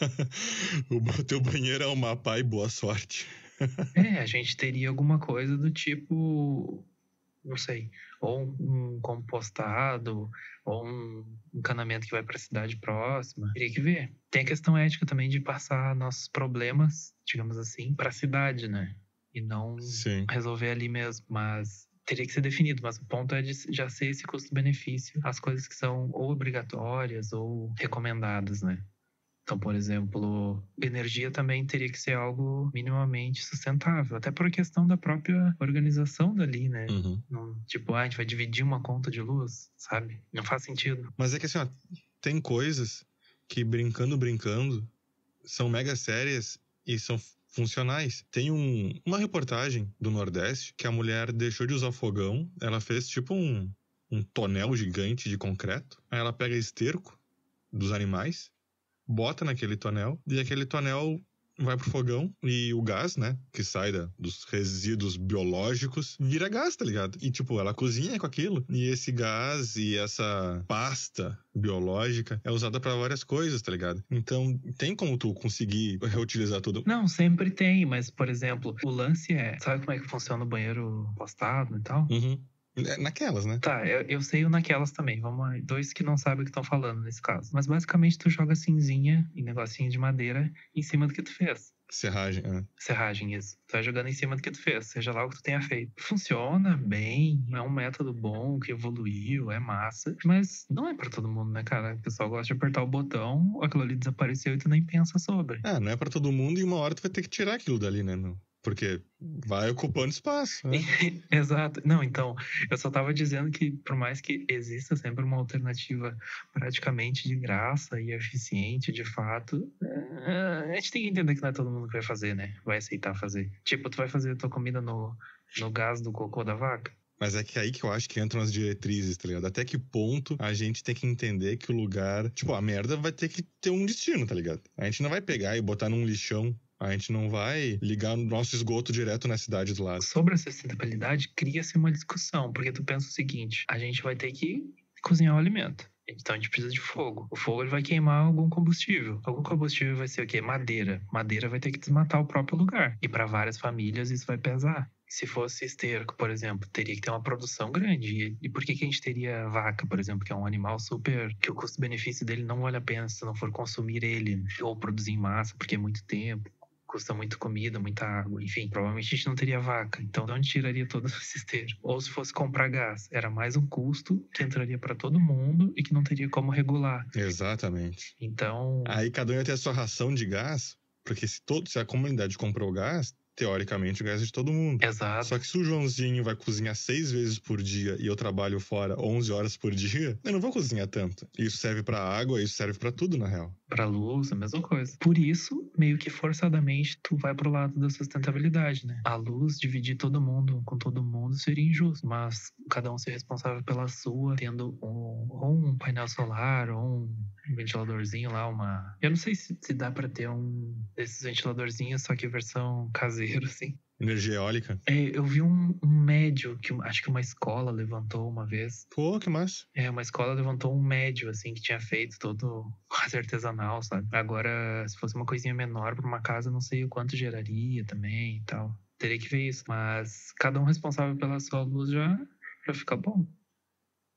(laughs) o teu banheiro é um mapa e boa sorte. É, a gente teria alguma coisa do tipo, não sei, ou um compostado, ou um encanamento que vai para a cidade próxima. Teria que ver. Tem a questão ética também de passar nossos problemas, digamos assim, para a cidade, né? E não Sim. resolver ali mesmo. Mas teria que ser definido. Mas o ponto é de já ser esse custo-benefício, as coisas que são ou obrigatórias ou recomendadas, né? Então, por exemplo, energia também teria que ser algo minimamente sustentável, até por questão da própria organização dali, né? Uhum. Não, tipo, ah, a gente vai dividir uma conta de luz, sabe? Não faz sentido. Mas é que assim, ó, tem coisas que brincando, brincando, são mega sérias e são funcionais. Tem um, uma reportagem do Nordeste que a mulher deixou de usar fogão, ela fez tipo um, um tonel gigante de concreto, aí ela pega esterco dos animais, bota naquele tonel, e aquele tonel vai pro fogão e o gás, né, que sai da, dos resíduos biológicos, vira gás, tá ligado? E, tipo, ela cozinha com aquilo. E esse gás e essa pasta biológica é usada para várias coisas, tá ligado? Então, tem como tu conseguir reutilizar tudo. Não, sempre tem, mas, por exemplo, o lance é. Sabe como é que funciona o banheiro postado e tal? Uhum. É Naquelas, né? Tá, eu, eu sei o naquelas também. Vamos lá. Dois que não sabem o que estão falando nesse caso. Mas basicamente tu joga cinzinha e negocinho de madeira em cima do que tu fez. Serragem, é. Serragem, isso. Tu vai jogando em cima do que tu fez, seja lá o que tu tenha feito. Funciona bem, é um método bom que evoluiu, é massa. Mas não é pra todo mundo, né, cara? O pessoal gosta de apertar o botão, aquilo ali desapareceu e tu nem pensa sobre. Ah, não é pra todo mundo e uma hora tu vai ter que tirar aquilo dali, né? Não. Porque vai ocupando espaço. Né? (laughs) Exato. Não, então, eu só tava dizendo que, por mais que exista sempre uma alternativa praticamente de graça e eficiente, de fato, é, a gente tem que entender que não é todo mundo que vai fazer, né? Vai aceitar fazer. Tipo, tu vai fazer a tua comida no, no gás do cocô da vaca? Mas é que aí que eu acho que entram as diretrizes, tá ligado? Até que ponto a gente tem que entender que o lugar. Tipo, a merda vai ter que ter um destino, tá ligado? A gente não vai pegar e botar num lixão a gente não vai ligar o nosso esgoto direto na cidade do lado. Sobre a sustentabilidade, cria-se uma discussão, porque tu pensa o seguinte: a gente vai ter que cozinhar o alimento. Então a gente precisa de fogo. O fogo ele vai queimar algum combustível. Algum combustível vai ser o quê? Madeira. Madeira vai ter que desmatar o próprio lugar. E para várias famílias isso vai pesar. Se fosse esterco, por exemplo, teria que ter uma produção grande. E por que, que a gente teria vaca, por exemplo, que é um animal super. que o custo-benefício dele não vale a pena se não for consumir ele ou produzir em massa, porque é muito tempo custa muito comida, muita água, enfim, provavelmente a gente não teria vaca. Então, de onde tiraria todo (laughs) esse esteiro? Ou se fosse comprar gás, era mais um custo que entraria para todo mundo e que não teria como regular. Exatamente. Então. Aí cada um ia ter a sua ração de gás, porque se, todo, se a comunidade comprou gás, teoricamente, o gás é de todo mundo. Exato. Só que se o Joãozinho vai cozinhar seis vezes por dia e eu trabalho fora 11 horas por dia, eu não vou cozinhar tanto. Isso serve para água, isso serve para tudo, na real. Para luz, a mesma coisa. Por isso, meio que forçadamente, tu vai pro lado da sustentabilidade, né? A luz, dividir todo mundo com todo mundo seria injusto, mas cada um ser responsável pela sua, tendo um, ou um painel solar, ou um ventiladorzinho lá, uma... Eu não sei se, se dá para ter um desses ventiladorzinhos, só que versão caseiro, assim. Energia eólica? É, eu vi um, um médio, que acho que uma escola levantou uma vez. Pô, que massa. É, uma escola levantou um médio, assim, que tinha feito todo (laughs) quase artesanal, sabe? Agora, se fosse uma coisinha menor para uma casa, não sei o quanto geraria também e tal. Teria que ver isso. Mas cada um responsável pela sua luz já, já fica bom.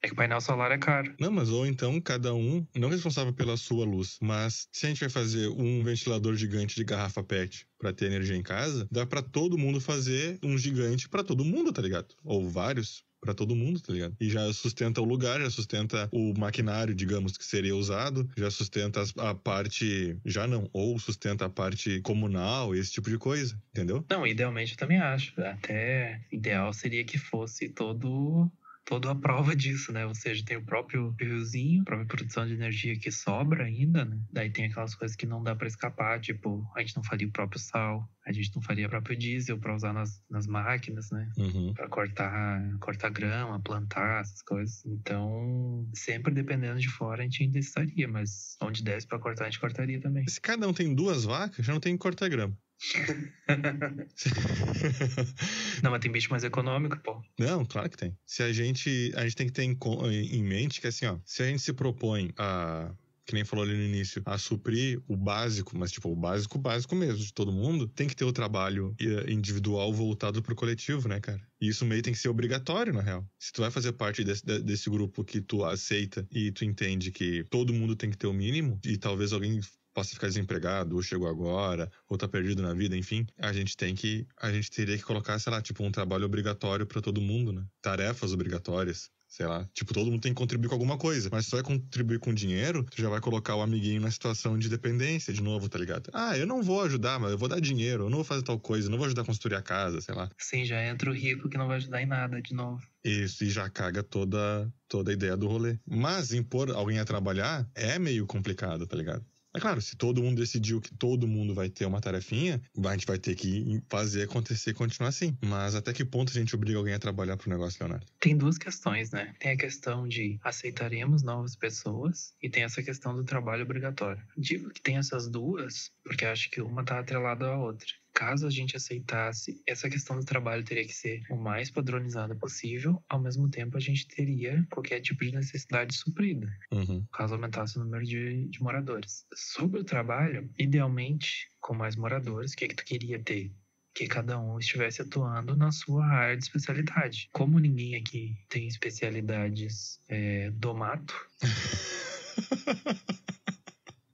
É que o painel solar é caro. Não, mas ou então cada um, não responsável pela sua luz, mas se a gente vai fazer um ventilador gigante de garrafa PET para ter energia em casa, dá para todo mundo fazer um gigante para todo mundo, tá ligado? Ou vários para todo mundo, tá ligado? E já sustenta o lugar, já sustenta o maquinário, digamos, que seria usado, já sustenta a parte, já não, ou sustenta a parte comunal, esse tipo de coisa, entendeu? Não, idealmente eu também acho. Até ideal seria que fosse todo toda a prova disso, né? Ou seja, tem o próprio riozinho, a própria produção de energia que sobra ainda, né? Daí tem aquelas coisas que não dá para escapar, tipo, a gente não faria o próprio sal, a gente não faria o próprio diesel para usar nas, nas máquinas, né? Uhum. Para cortar, cortar grama, plantar, essas coisas. Então, sempre dependendo de fora, a gente ainda estaria, mas onde desse para cortar, a gente cortaria também. Se cada um tem duas vacas, já não tem que cortar grama. (laughs) Não, mas tem bicho mais econômico, pô. Não, claro que tem. Se a gente. A gente tem que ter em, em mente que assim, ó, se a gente se propõe a que nem falou ali no início, a suprir o básico, mas tipo, o básico, básico mesmo de todo mundo, tem que ter o trabalho eh, individual voltado pro coletivo, né, cara? E isso meio tem que ser obrigatório, na real. Se tu vai fazer parte desse, desse grupo que tu aceita e tu entende que todo mundo tem que ter o mínimo, e talvez alguém possa ficar desempregado, ou chegou agora, ou tá perdido na vida, enfim, a gente tem que, a gente teria que colocar, sei lá, tipo um trabalho obrigatório para todo mundo, né? Tarefas obrigatórias sei lá. Tipo, todo mundo tem que contribuir com alguma coisa. Mas se tu vai contribuir com dinheiro, tu já vai colocar o amiguinho na situação de dependência de novo, tá ligado? Ah, eu não vou ajudar, mas eu vou dar dinheiro, eu não vou fazer tal coisa, eu não vou ajudar a construir a casa, sei lá. Sim, já entra o rico que não vai ajudar em nada de novo. Isso, e já caga toda, toda a ideia do rolê. Mas impor alguém a trabalhar é meio complicado, tá ligado? É claro, se todo mundo decidiu que todo mundo vai ter uma tarefinha, a gente vai ter que fazer acontecer e continuar assim. Mas até que ponto a gente obriga alguém a trabalhar pro negócio, Leonardo? Tem duas questões, né? Tem a questão de aceitaremos novas pessoas e tem essa questão do trabalho obrigatório. Digo que tem essas duas porque acho que uma tá atrelada à outra caso a gente aceitasse, essa questão do trabalho teria que ser o mais padronizada possível, ao mesmo tempo a gente teria qualquer tipo de necessidade suprida, uhum. caso aumentasse o número de, de moradores. Sobre o trabalho, idealmente, com mais moradores, o que, é que tu queria ter? que cada um estivesse atuando na sua área de especialidade. Como ninguém aqui tem especialidades é, do mato. (laughs)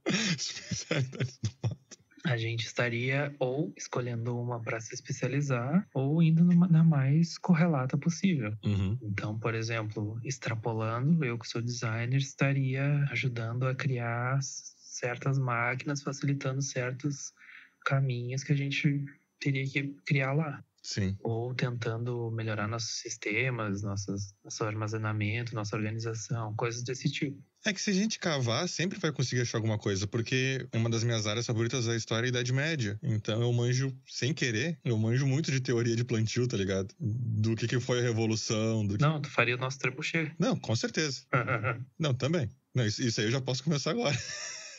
(laughs) especialidades do mato a gente estaria ou escolhendo uma para se especializar ou indo numa, na mais correlata possível. Uhum. Então, por exemplo, extrapolando, eu que sou designer estaria ajudando a criar certas máquinas, facilitando certos caminhos que a gente teria que criar lá. Sim. Ou tentando melhorar nossos sistemas, nossos, nosso armazenamento, nossa organização, coisas desse tipo. É que se a gente cavar, sempre vai conseguir achar alguma coisa, porque uma das minhas áreas favoritas é a história e a Idade Média. Então eu manjo, sem querer, eu manjo muito de teoria de plantio, tá ligado? Do que, que foi a Revolução. Do que... Não, tu faria o nosso trebuchet. Não, com certeza. (laughs) Não, também. Não, isso, isso aí eu já posso começar agora.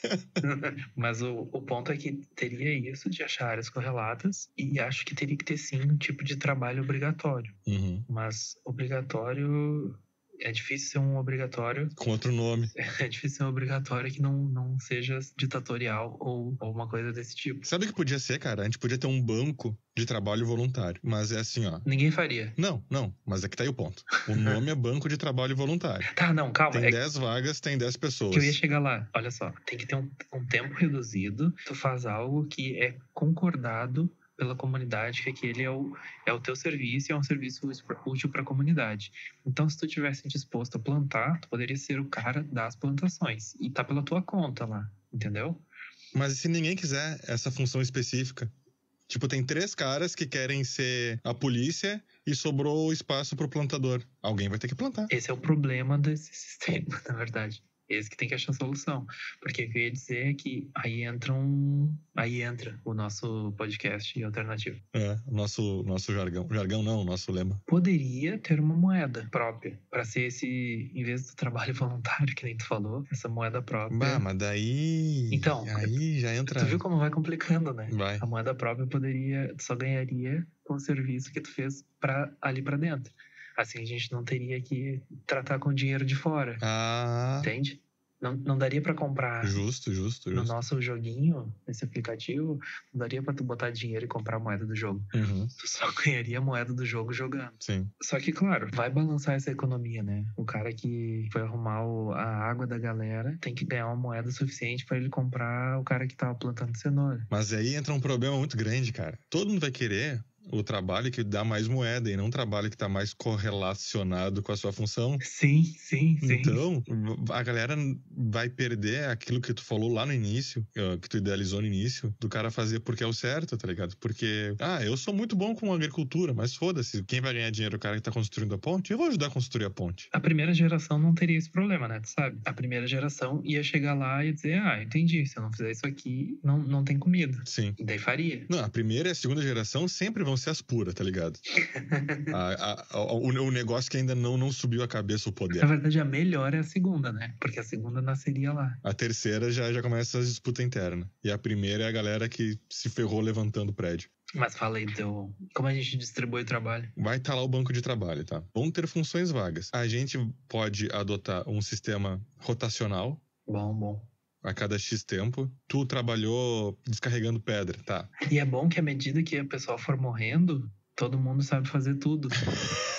(laughs) Mas o, o ponto é que teria isso de achar áreas correlatas e acho que teria que ter sim um tipo de trabalho obrigatório. Uhum. Mas obrigatório é difícil ser um obrigatório. Com outro nome. (laughs) É difícil ser um obrigatório que não, não seja ditatorial ou, ou uma coisa desse tipo. Sabe o que podia ser, cara? A gente podia ter um banco de trabalho voluntário. Mas é assim, ó. Ninguém faria. Não, não. Mas aqui tá aí o ponto. O nome é Banco de Trabalho Voluntário. Tá, não, calma. Tem é 10 vagas, tem 10 pessoas. que eu ia chegar lá. Olha só, tem que ter um, um tempo reduzido. Tu faz algo que é concordado pela comunidade que aquele é o, é o teu serviço e é um serviço útil para a comunidade. Então, se tu tivesse disposto a plantar, tu poderia ser o cara das plantações e tá pela tua conta lá, entendeu? Mas e se ninguém quiser essa função específica? Tipo, tem três caras que querem ser a polícia e sobrou espaço pro plantador. Alguém vai ter que plantar. Esse é o problema desse (laughs) sistema, na verdade. Esse que tem que achar a solução. Porque o que eu ia dizer é que aí entra um. Aí entra o nosso podcast alternativo. É, o nosso, nosso jargão. Jargão não, o nosso lema. Poderia ter uma moeda própria. para ser esse, em vez do trabalho (laughs) voluntário, que nem tu falou, essa moeda própria. Bah, mas daí. Então, Aí já entra. Tu viu como vai complicando, né? Vai. A moeda própria poderia. Só ganharia com o serviço que tu fez pra, ali pra dentro. Assim a gente não teria que tratar com dinheiro de fora. Ah. Entende? Não, não daria pra comprar Justo, justo, no justo. nosso joguinho, nesse aplicativo, não daria pra tu botar dinheiro e comprar a moeda do jogo. Uhum, Tu só (laughs) ganharia a moeda do jogo jogando. sim. Só que, claro, vai balançar essa economia, né? O cara que foi arrumar o- a água da galera tem que ganhar uma moeda suficiente pra ele comprar o cara que tava plantando cenoura. Mas aí entra um problema muito grande, cara. Todo mundo vai querer o trabalho que dá mais moeda e não um trabalho que tá mais correlacionado com a sua função. Sim, sim, sim. Então, a galera vai perder aquilo que tu falou lá no início, eh, que tu idealizou no início, do cara fazer porque é o certo, tá ligado? Porque, ah, eu sou muito bom com agricultura, mas foda-se, quem vai ganhar dinheiro é o cara que tá construindo a ponte? Eu vou ajudar a construir a ponte. A primeira geração não teria esse problema, né? Tu sabe? A primeira geração ia chegar lá e dizer: Ah, entendi, se eu não fizer isso aqui, não, não tem comida. Sim. E daí faria. Não, a primeira e a segunda geração sempre vão ser as puras, tá ligado? (laughs) A- a- a- o, o negócio que ainda não, não subiu a cabeça o Na poder. verdade, a melhor é a segunda, né? Porque a segunda nasceria lá. A terceira já, já começa as disputas internas. E a primeira é a galera que se ferrou levantando o prédio. Mas fala aí, então, como a gente distribui o trabalho? Vai estar lá o banco de trabalho, tá? Vão ter funções vagas. A gente pode adotar um sistema rotacional Bom, bom. A cada X tempo. Tu trabalhou descarregando pedra, tá? E é bom que à medida que o pessoal for morrendo, todo mundo sabe fazer tudo. (laughs)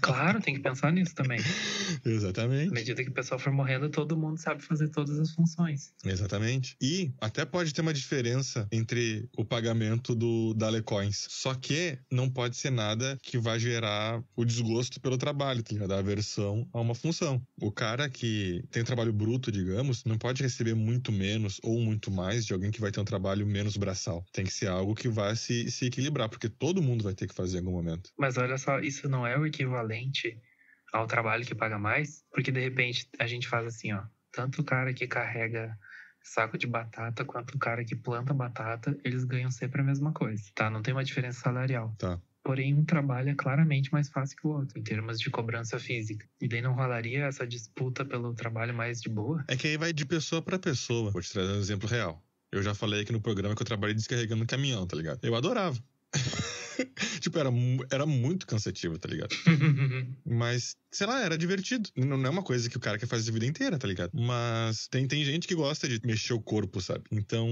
claro, tem que pensar nisso também. (laughs) À Exatamente. medida que o pessoal for morrendo, todo mundo sabe fazer todas as funções. Exatamente. E até pode ter uma diferença entre o pagamento do Dalecoins. Só que não pode ser nada que vai gerar o desgosto pelo trabalho, tá ligado? Da aversão a uma função. O cara que tem trabalho bruto, digamos, não pode receber muito menos ou muito mais de alguém que vai ter um trabalho menos braçal. Tem que ser algo que vai se, se equilibrar, porque todo mundo vai ter que fazer em algum momento. Mas olha só, isso não é o equivalente ao trabalho que paga mais? Porque de repente a gente faz assim, ó. Tanto o cara que carrega saco de batata quanto o cara que planta batata, eles ganham sempre a mesma coisa, tá? Não tem uma diferença salarial. Tá. Porém, um trabalho é claramente mais fácil que o outro, em termos de cobrança física. E daí não rolaria essa disputa pelo trabalho mais de boa? É que aí vai de pessoa pra pessoa. Vou te trazer um exemplo real. Eu já falei aqui no programa que eu trabalhei descarregando caminhão, tá ligado? Eu adorava. (laughs) (laughs) tipo, era, era muito cansativo, tá ligado? (laughs) Mas, sei lá, era divertido. Não não é uma coisa que o cara quer fazer a vida inteira, tá ligado? Mas tem, tem gente que gosta de mexer o corpo, sabe? Então.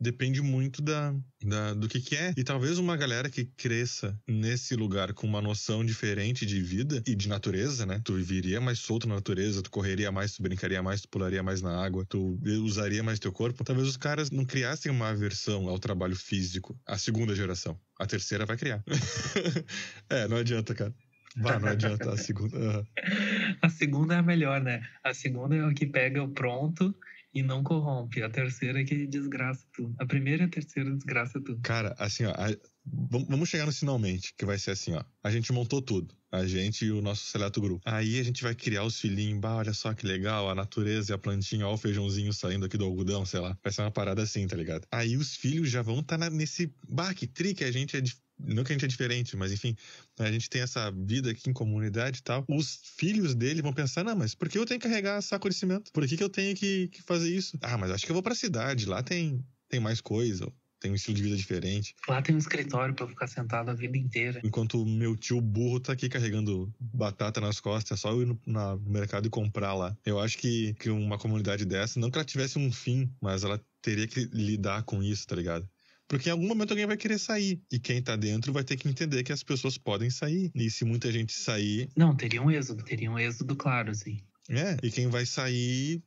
Depende muito da, da- do que, que é. E talvez uma galera que cresça nesse lugar com uma noção diferente de vida e de natureza, né? Tu viveria mais solto na natureza, tu correria mais, tu brincaria mais, tu pularia mais na água, tu usaria mais teu corpo. Talvez os caras não criassem uma aversão ao trabalho físico. A segunda geração. A terceira vai criar. (laughs) é, não adianta, cara. Bah, não adianta. A segunda. aham. (laughs) A segunda é a melhor, né? A segunda é o que pega o pronto e não corrompe. A terceira é que desgraça tudo. A primeira e a terceira desgraça tudo. Cara, assim, ó, a- vamos chegar no finalmente, que vai ser assim, ó. A gente montou tudo. A gente e o nosso seleto grupo. Aí a gente vai criar os filhinhos. Bah, olha só que legal, a natureza e a plantinha, ó, o feijãozinho saindo aqui do algodão, sei lá. Vai ser uma parada assim, tá ligado? Aí os filhos já vão estar tá nesse. Bah, que tri que a gente é. Não que a gente é diferente, mas enfim, a gente tem essa vida aqui em comunidade e tal. Os filhos dele vão pensar: não, mas por que eu tenho que carregar saco de cimento? Por que, que eu tenho que, que fazer isso? Ah, mas acho que eu vou pra cidade, lá tem, tem mais coisa tem um estilo de vida diferente. Lá tem um escritório para ficar sentado a vida inteira. Enquanto o meu tio burro tá aqui carregando batata nas costas, é só eu ir no, na, no mercado e comprar lá. Eu acho que, que uma comunidade dessa, não que ela tivesse um fim, mas ela teria que lidar com isso, tá ligado? Porque em algum momento alguém vai querer sair. E quem tá dentro vai ter que entender que as pessoas podem sair. E se muita gente sair. Não, teria um êxodo, teria um êxodo claro, assim. É, e quem vai sair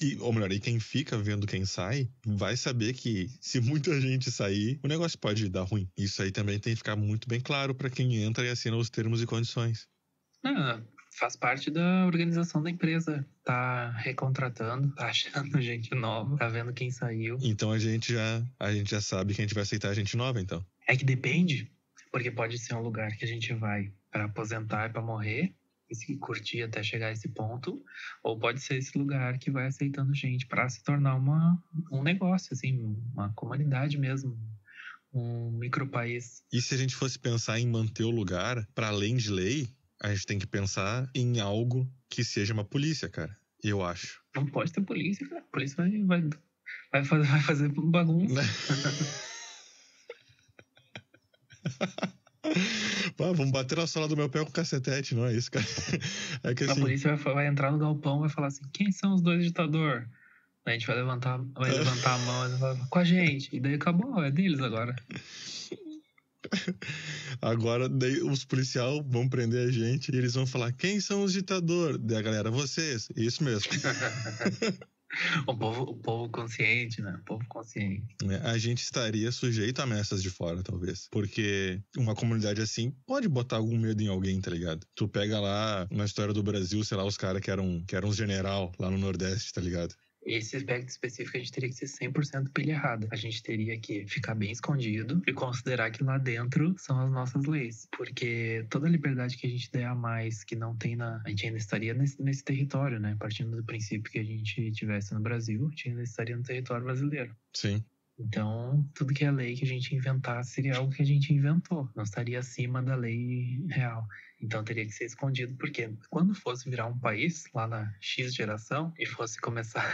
e, ou melhor, e quem fica vendo quem sai, vai saber que se muita gente sair, o negócio pode dar ruim. Isso aí também tem que ficar muito bem claro para quem entra e assina os termos e condições. Não, faz parte da organização da empresa. Tá recontratando, tá achando (laughs) gente nova, tá vendo quem saiu. Então a gente já, a gente já sabe que a gente vai aceitar gente nova, então. É que depende, porque pode ser um lugar que a gente vai para aposentar e para morrer, e curtir até chegar a esse ponto, ou pode ser esse lugar que vai aceitando gente para se tornar uma, um negócio, assim, uma comunidade mesmo, um micropaís. E se a gente fosse pensar em manter o lugar, para além de lei, a gente tem que pensar em algo que seja uma polícia, cara. Eu acho. Não pode ter polícia, cara. A polícia vai, vai, vai, fazer, vai fazer bagunça. (laughs) Pá, vamos bater na sola do meu pé com cacetete, não é isso, cara? É que, assim... A polícia vai, vai, entrar no galpão e vai falar assim: quem são os dois ditadores? A gente vai levantar, vai levantar a mão e vai com a gente. E daí acabou, é deles agora. (laughs) Agora, os policiais vão prender a gente e eles vão falar: quem são os ditadores? Daí a galera, vocês. Isso mesmo. (laughs) o, povo, o povo consciente, né? O povo consciente. É, a gente estaria sujeito a ameaças de fora, talvez. Porque uma comunidade assim pode botar algum medo em alguém, tá ligado? Tu pega lá na história do Brasil, sei lá, os caras que eram, que eram uns general lá no Nordeste, tá ligado? Esse aspecto específico a gente teria que ser 100% pilha errada. A gente teria que ficar bem escondido e considerar que lá dentro são as nossas leis. Porque toda liberdade que a gente der a mais que não tem na. A gente ainda estaria nesse, nesse território, né? Partindo do princípio que a gente tivesse no Brasil, a gente ainda estaria no território brasileiro. Sim. Então, tudo que é lei que a gente inventasse seria algo que a gente inventou, não estaria acima da lei real. Então, teria que ser escondido, porque quando fosse virar um país, lá na X geração, e fosse começar.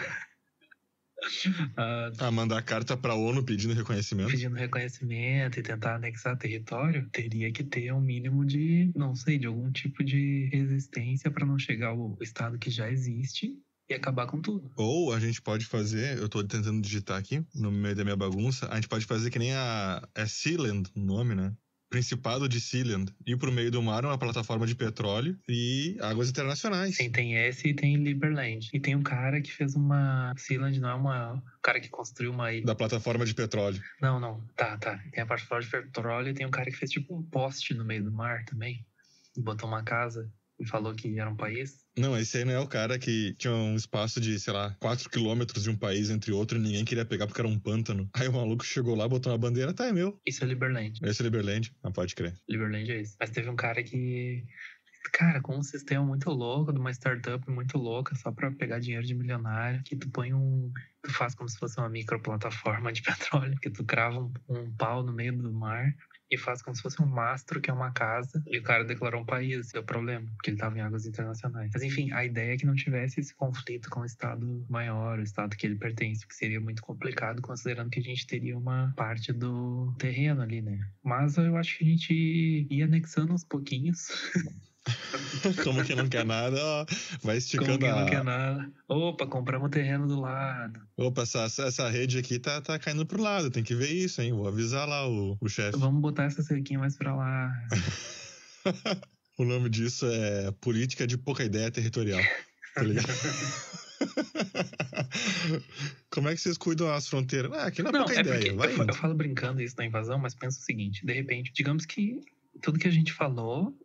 (laughs) a, a mandar carta para a ONU pedindo reconhecimento? Pedindo reconhecimento e tentar anexar território, teria que ter um mínimo de, não sei, de algum tipo de resistência para não chegar ao estado que já existe e acabar com tudo. Ou a gente pode fazer, eu tô tentando digitar aqui no meio da minha bagunça, a gente pode fazer que nem a. É Sealand o nome, né? Principado de Sealand. Ir pro meio do mar, uma plataforma de petróleo e águas internacionais. Sim, tem esse e tem Liberland. E tem um cara que fez uma. Sealand não é uma. O cara que construiu uma ilha. Da plataforma de petróleo. Não, não. Tá, tá. Tem a plataforma de petróleo e tem um cara que fez tipo um poste no meio do mar também. E botou uma casa e falou que era um país. Não, esse aí não é o cara que tinha um espaço de, sei lá, 4 quilômetros de um país entre outro e ninguém queria pegar porque era um pântano. Aí o maluco chegou lá, botou uma bandeira, tá, é meu. Isso é Liberland. Esse é Liberland, não pode crer. Liberland é isso. Mas teve um cara que cara, com um sistema muito louco, de uma startup muito louca, só para pegar dinheiro de milionário, que tu põe um. Tu faz como se fosse uma microplataforma de (laughs) petróleo, que tu crava um, um pau no meio do mar e faz como se fosse um mastro, que é uma casa, e o cara declarou um país, deu problema, porque ele estava em águas internacionais. Mas enfim, a ideia é que não tivesse esse conflito com o Estado maior, o Estado que ele pertence, que seria muito complicado, considerando que a gente teria uma parte do terreno ali, né? Mas eu acho que a gente ia anexando aos pouquinhos. (laughs) (laughs) Como que não quer nada, ó, vai esticando Como que a... não quer nada. Opa, compramos o terreno do lado. Opa, essa, essa rede aqui tá, tá caindo pro lado, tem que ver isso, hein? Vou avisar lá o, o chefe. Vamos botar essa cerquinha mais pra lá. (laughs) o nome disso é Política de Pouca Ideia Territorial. Tá ligado? (laughs) Como é que vocês cuidam as fronteiras? Ah, aqui não é não, pouca é ideia. Vai eu, eu falo brincando isso na invasão, mas pensa o seguinte: de repente, digamos que tudo que a gente falou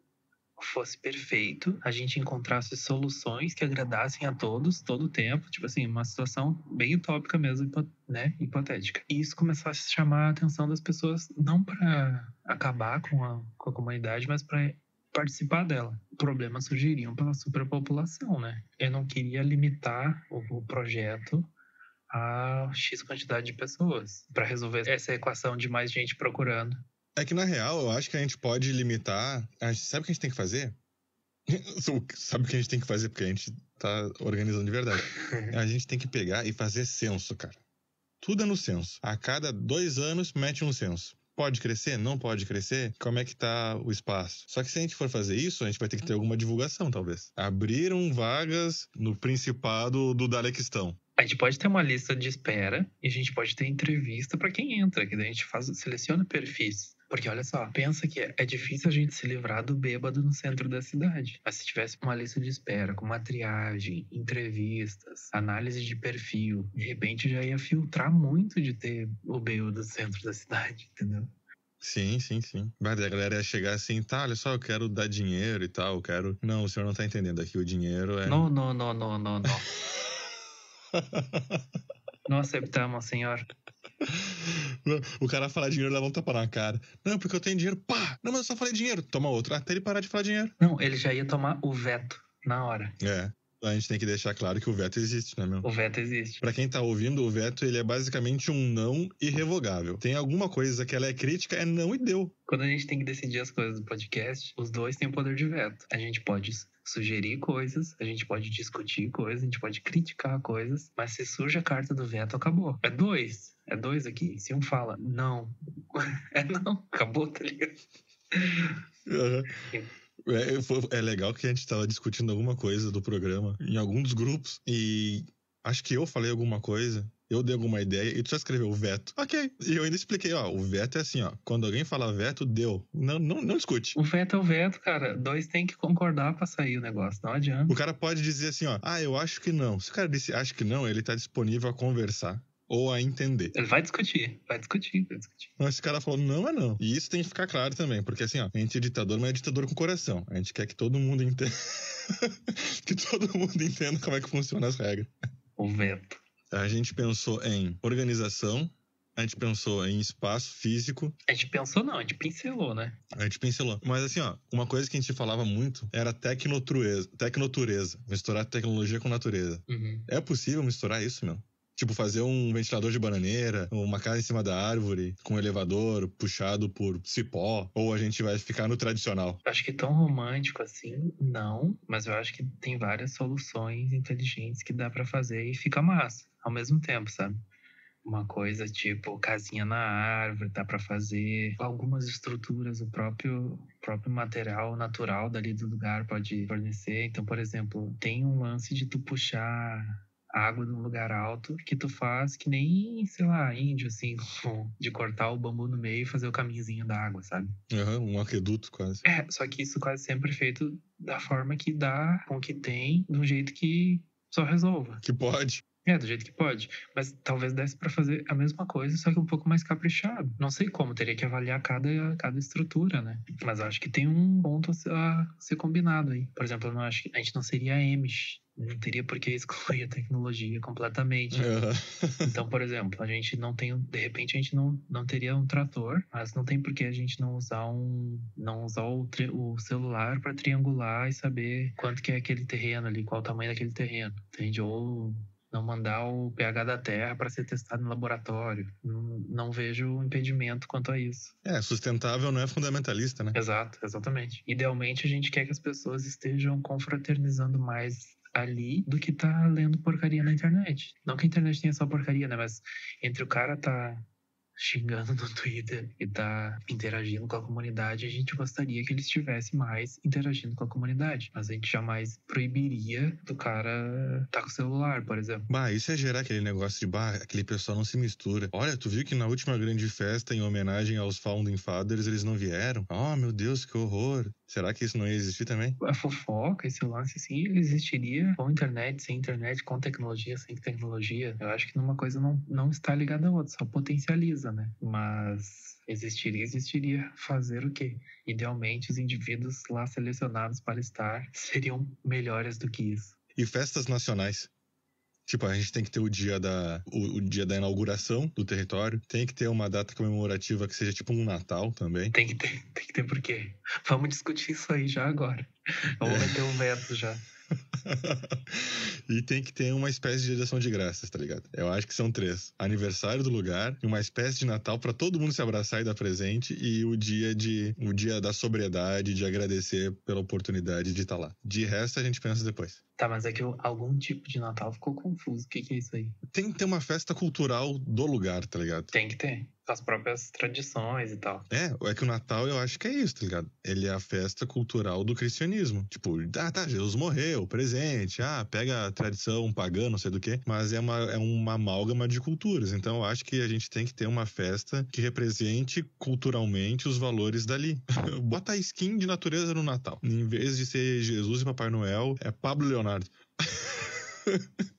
fosse perfeito, a gente encontrasse soluções que agradassem a todos, todo o tempo, tipo assim, uma situação bem utópica mesmo, né, hipotética. E isso começasse a chamar a atenção das pessoas não para acabar com a, com a comunidade, mas para participar dela. Problemas surgiriam pela superpopulação, né? Eu não queria limitar o, o projeto a X quantidade de pessoas para resolver essa equação de mais gente procurando. É que na real, eu acho que a gente pode limitar. Gente, sabe o que a gente tem que fazer? (laughs) sabe o que a gente tem que fazer? Porque a gente tá organizando de verdade. (laughs) a gente tem que pegar e fazer censo, cara. Tudo é no censo. A cada dois anos, mete um censo. Pode crescer? Não pode crescer? Como é que tá o espaço? Só que se a gente for fazer isso, a gente vai ter que ter alguma divulgação, talvez. Abriram vagas no Principado do Dalequistão. A gente pode ter uma lista de espera e a gente pode ter entrevista para quem entra, que daí a gente faz, seleciona perfis. Porque olha só, pensa que é difícil a gente se livrar do bêbado no centro da cidade. Mas se tivesse uma lista de espera, com uma triagem, entrevistas, análise de perfil, de repente já ia filtrar muito de ter o bêbado no centro da cidade, entendeu? Sim, sim, sim. Mas a galera ia chegar assim, tá, olha só, eu quero dar dinheiro e tal, eu quero. Não, o senhor não tá entendendo aqui, o dinheiro é. (laughs) Não, não, não, não, não, não. Não aceitamos, senhor. O cara fala dinheiro leva um tapa na cara. Não, porque eu tenho dinheiro. Pá! Não, mas eu só falei dinheiro. Toma outro. Até ele parar de falar dinheiro. Não, ele já ia tomar o veto na hora. É. A gente tem que deixar claro que o veto existe, né, meu? O veto existe. Para quem tá ouvindo, o veto ele é basicamente um não irrevogável. Tem alguma coisa que ela é crítica, é não e deu. Quando a gente tem que decidir as coisas do podcast, os dois têm o poder de veto. A gente pode sugerir coisas, a gente pode discutir coisas, a gente pode criticar coisas, mas se surge a carta do veto, acabou. É dois. É dois aqui. Se um fala não, (laughs) é não, acabou, tá ligado? Uhum. É, é, legal que a gente estava discutindo alguma coisa do programa em algum dos grupos e acho que eu falei alguma coisa eu dei alguma ideia e tu só escreveu veto. Ok. E eu ainda expliquei, ó, o veto é assim, ó. Quando alguém fala veto, deu. Não, não, não discute. O veto é o veto, cara. Dois tem que concordar pra sair o negócio. Não adianta. O cara pode dizer assim, ó. Ah, eu acho que não. Se o cara disse acho que não, ele tá disponível a conversar ou a entender. Ele vai discutir, vai discutir, vai discutir. Mas esse cara falou, não é não. E isso tem que ficar claro também, porque assim, ó, a gente é ditador, mas é ditador com coração. A gente quer que todo mundo entenda. (laughs) que todo mundo entenda como é que funcionam as regras. O veto. A gente pensou em organização, a gente pensou em espaço físico. A gente pensou não, a gente pincelou, né? A gente pincelou. Mas assim, ó, uma coisa que a gente falava muito era tecnotureza, tecnotureza misturar tecnologia com natureza. Uhum. É possível misturar isso, meu? Tipo, fazer um ventilador de bananeira, uma casa em cima da árvore, com um elevador puxado por cipó, ou a gente vai ficar no tradicional? Acho que tão romântico assim, não, mas eu acho que tem várias soluções inteligentes que dá para fazer e fica massa ao mesmo tempo, sabe? Uma coisa tipo casinha na árvore, dá para fazer algumas estruturas, o próprio próprio material natural dali do lugar pode fornecer. Então, por exemplo, tem um lance de tu puxar água de um lugar alto que tu faz que nem, sei lá, índio, assim, (laughs) de cortar o bambu no meio e fazer o caminhozinho da água, sabe? Uhum, um aqueduto quase. É, só que isso quase sempre é feito da forma que dá, com o que tem, de um jeito que só resolva. Que pode. É, do jeito que pode. Mas talvez desse para fazer a mesma coisa, só que um pouco mais caprichado. Não sei como, teria que avaliar cada, cada estrutura, né? Mas acho que tem um ponto a ser, a ser combinado aí. Por exemplo, eu não acho que a gente não seria Amish. Não teria por que excluir a tecnologia completamente. Uhum. então, por exemplo, a gente não tem. De repente, a gente não, não teria um trator, mas não tem por que a gente não usar um. Não usar o, o celular para triangular e saber quanto que é aquele terreno ali, qual o tamanho daquele terreno. Entende? Ou não mandar o pH da terra para ser testado no laboratório. Não, não, vejo impedimento quanto a isso. É, sustentável não é fundamentalista, né? Exato, exatamente. Idealmente a gente quer que as pessoas estejam confraternizando mais ali do que tá lendo porcaria na internet. Não que a internet tenha só porcaria, né? Mas entre o cara tá xingando no Twitter e tá interagindo com a comunidade, a gente gostaria que ele estivesse mais interagindo com a comunidade. Mas a gente jamais proibiria do cara tá com o celular, por exemplo. Bah, isso é gerar aquele negócio de, bah, aquele pessoal não se mistura. Olha, tu viu que na última grande festa, em homenagem aos Founding Fathers, eles não vieram? Oh, meu Deus, que horror. Será que isso não ia existir também? A fofoca, esse lance, ele existiria com internet, sem internet, com tecnologia, sem tecnologia. Eu acho que numa coisa não, não está ligada à outra, só potencializa, né? Mas existiria, existiria. Fazer o quê? Idealmente, os indivíduos lá selecionados para estar seriam melhores do que isso. E festas nacionais? Tipo, a gente tem que ter o dia da, o, o, dia da inauguração do território. Tem que ter uma data comemorativa que seja tipo um Natal também. Tem que ter, tem que ter por quê? Vamos discutir isso aí já agora. Vamos é. meter um veto já. (laughs) e tem que ter uma espécie de ação de graças, tá ligado? Eu acho que são três: aniversário do lugar, uma espécie de Natal para todo mundo se abraçar e dar presente, e o dia de o dia da sobriedade, de agradecer pela oportunidade de estar tá lá. De resto, a gente pensa depois. Tá, mas é que algum tipo de Natal ficou confuso. O que, que é isso aí? Tem que ter uma festa cultural do lugar, tá ligado? Tem que ter as próprias tradições e tal. É, é que o Natal eu acho que é isso, tá ligado? Ele é a festa cultural do cristianismo. Tipo, ah, tá, Jesus morreu, presente, ah, pega a tradição pagã, não sei do que, mas é uma, é uma amálgama de culturas. Então eu acho que a gente tem que ter uma festa que represente culturalmente os valores dali. (laughs) Bota a skin de natureza no Natal. Em vez de ser Jesus e Papai Noel, é Pablo Leonardo.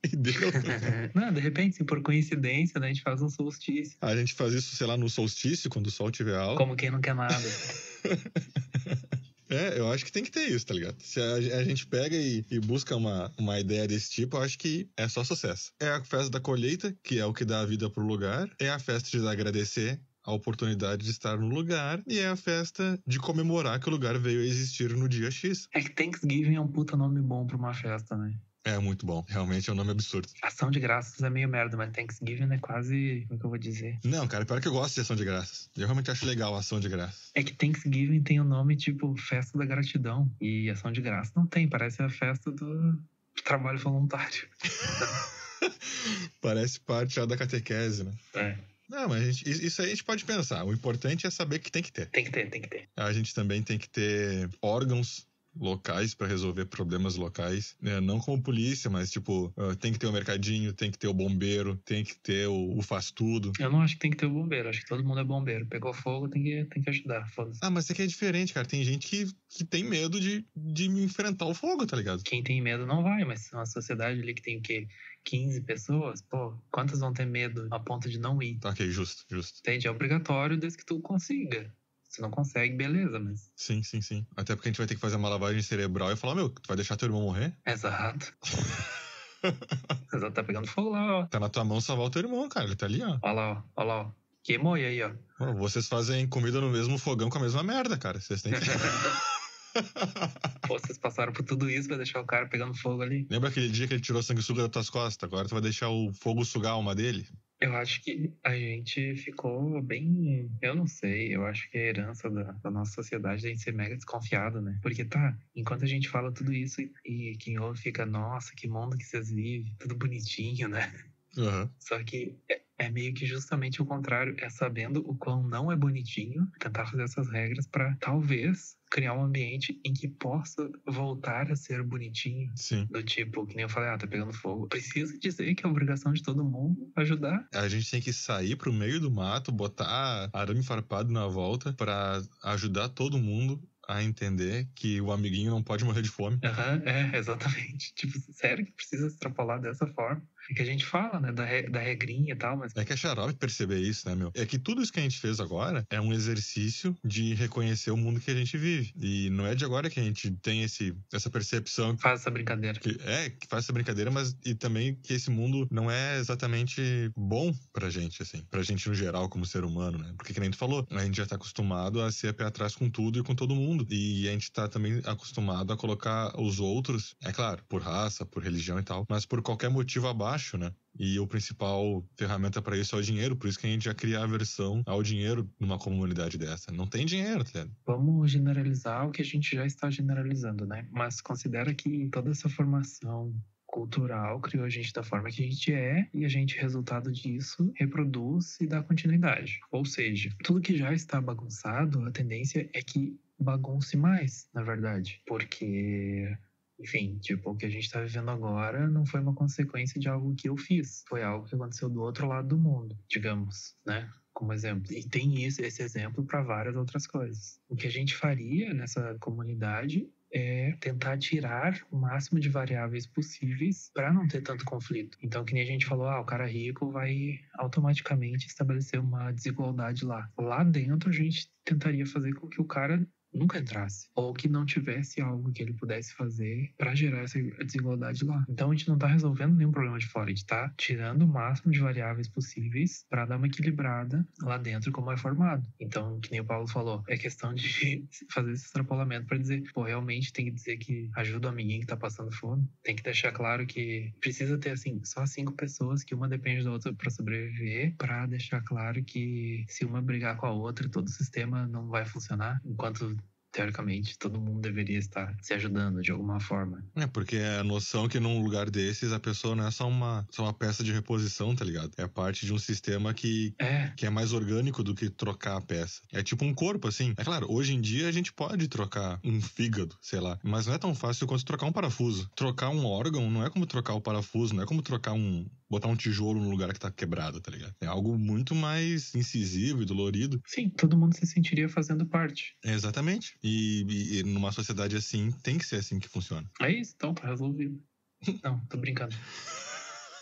E (laughs) deu. (laughs) Não, de repente, se por coincidência, né, a gente faz um solstício. A gente faz isso, sei lá, no solstício, quando o sol estiver alto. Como quem não quer nada. (laughs) É, eu acho que tem que ter isso, tá ligado? Se a, a gente pega e, e, busca uma, uma ideia desse tipo, eu acho que é só sucesso. É a festa da colheita, que é o que dá a vida pro lugar. É a festa de agradecer a oportunidade de estar no lugar. E é a festa de comemorar que o lugar veio a existir no dia X. É que Thanksgiving é um puta nome bom pra uma festa, né? É muito bom. Realmente é um nome absurdo. Ação de graças é meio merda, mas Thanksgiving é quase. Como que eu vou dizer? Não, cara, pior que eu gosto de ação de graças. Eu realmente acho legal a ação de graças. É que Thanksgiving tem o nome tipo Festa da Gratidão. E ação de graças não tem, parece a festa do trabalho voluntário. (laughs) parece parte já da catequese, né? É. Não, mas gente, isso aí a gente pode pensar. O importante é saber que tem que ter. Tem que ter, tem que ter. A gente também tem que ter órgãos locais para resolver problemas locais, né? não como polícia, mas tipo, uh, tem que ter o mercadinho, tem que ter o bombeiro, tem que ter o, o faz tudo. Eu não acho que tem que ter o bombeiro, acho que todo mundo é bombeiro. Pegou fogo, tem que, tem que ajudar. Ah, mas isso aqui é diferente, cara. Tem gente que, que tem medo de, de enfrentar o fogo, tá ligado? Quem tem medo não vai, mas uma sociedade ali que tem o quê? 15 pessoas, pô, quantas vão ter medo a ponto de não ir? Ok, justo, justo. Entende? É obrigatório desde que tu consiga. Se não consegue, beleza, mas. Sim, sim, sim. Até porque a gente vai ter que fazer uma lavagem cerebral e falar, meu, tu vai deixar teu irmão morrer? Exato. (laughs) Exato, tá pegando fogo lá, ó. Tá na tua mão salvar o teu irmão, cara. Ele tá ali, ó. Olha lá, ó. Olha lá, ó. Queimou aí, ó. vocês fazem comida no mesmo fogão com a mesma merda, cara. Vocês têm que. (laughs) (laughs) Pô, vocês passaram por tudo isso pra deixar o cara pegando fogo ali. Lembra aquele dia que ele tirou sanguessuga das tuas costas? Agora tu vai deixar o fogo sugar a alma dele? Eu acho que a gente ficou bem. Eu não sei, eu acho que é a herança da, da nossa sociedade é a gente ser mega desconfiado, né? Porque tá, enquanto a gente fala tudo isso e, e quem ouve fica, nossa, que mundo que vocês vivem, tudo bonitinho, né? Uhum. Só que é, é, meio que justamente o contrário, é sabendo o quão não é bonitinho, tentar fazer essas regras para talvez criar um ambiente em que possa voltar a ser bonitinho. Sim. Do tipo, que nem eu falei, ah, tá pegando fogo. Precisa dizer que é obrigação de todo mundo ajudar. A gente tem que sair pro meio do mato, botar arame farpado na volta para ajudar todo mundo a entender que o amiguinho não pode morrer de fome. Aham, uhum, é, exatamente. Tipo, sério que precisa extrapolar dessa forma? É que a gente fala, né, da, re, da regrinha e tal, mas... É que é xarope perceber isso, né, meu? É que tudo isso que a gente fez agora é um exercício de reconhecer o mundo que a gente vive. E não é de agora que a gente tem esse, essa percepção... Faz essa brincadeira. Que, é, que faz essa brincadeira, mas e também que esse mundo não é exatamente bom pra gente, assim. Pra gente no geral, como ser humano, né? Porque, que nem tu falou, a gente já tá acostumado a ser pé atrás com tudo e com todo mundo. E a gente tá também acostumado a colocar os outros, é claro, por raça, por religião e tal, mas por qualquer motivo abaixo baixo, né? E o principal ferramenta para isso é o dinheiro, por isso que a gente já cria aversão ao dinheiro numa comunidade dessa. Não tem dinheiro, tá? Vamos generalizar o que a gente já está generalizando, né? Mas considera que toda essa formação cultural criou a gente da forma que a gente é e a gente, resultado disso, reproduz e dá continuidade. Ou seja, tudo que já está bagunçado, a tendência é que bagunce mais, na verdade. Porque enfim, tipo, o que a gente tá vivendo agora não foi uma consequência de algo que eu fiz. Foi algo que aconteceu do outro lado do mundo, digamos, né? como exemplo. E tem isso, esse exemplo para várias outras coisas. O que a gente faria nessa comunidade é tentar tirar o máximo de variáveis possíveis para não ter tanto conflito. Então, que nem a gente falou, ah, o cara rico vai automaticamente estabelecer uma desigualdade lá. Lá dentro, a gente tentaria fazer com que o cara nunca entrasse, ou que não tivesse algo que ele pudesse fazer para gerar essa desigualdade lá. Então a gente não está resolvendo nenhum problema de fora, a gente está tirando o máximo de variáveis possíveis para dar uma equilibrada lá dentro como é formado. Então, que nem o Paulo falou, é questão de (laughs) fazer esse extrapolamento para dizer, pô, realmente tem que dizer que ajuda o amiguinho que está passando fome, tem que deixar claro que precisa ter assim só cinco pessoas que uma depende da outra para sobreviver, para deixar claro que se uma brigar com a outra, todo o sistema não vai funcionar, enquanto teoricamente, todo mundo deveria estar se ajudando de alguma forma. É, porque é a noção que num lugar desses a pessoa não é só uma, só uma peça de reposição, tá ligado? É parte de um sistema que é. que é mais orgânico do que trocar a peça. É tipo um corpo, assim. É claro, hoje em dia a gente pode trocar um fígado, sei lá, mas não é tão fácil quanto trocar um parafuso. Trocar um órgão não é como trocar o parafuso, não é como trocar um, botar um tijolo no lugar que tá quebrado, tá ligado? É algo muito mais incisivo e dolorido. Sim, todo mundo se sentiria fazendo parte. É, exatamente. E, e, numa sociedade assim, tem que ser assim que funciona. É isso, então, tá resolvido. (laughs) Não, tô brincando.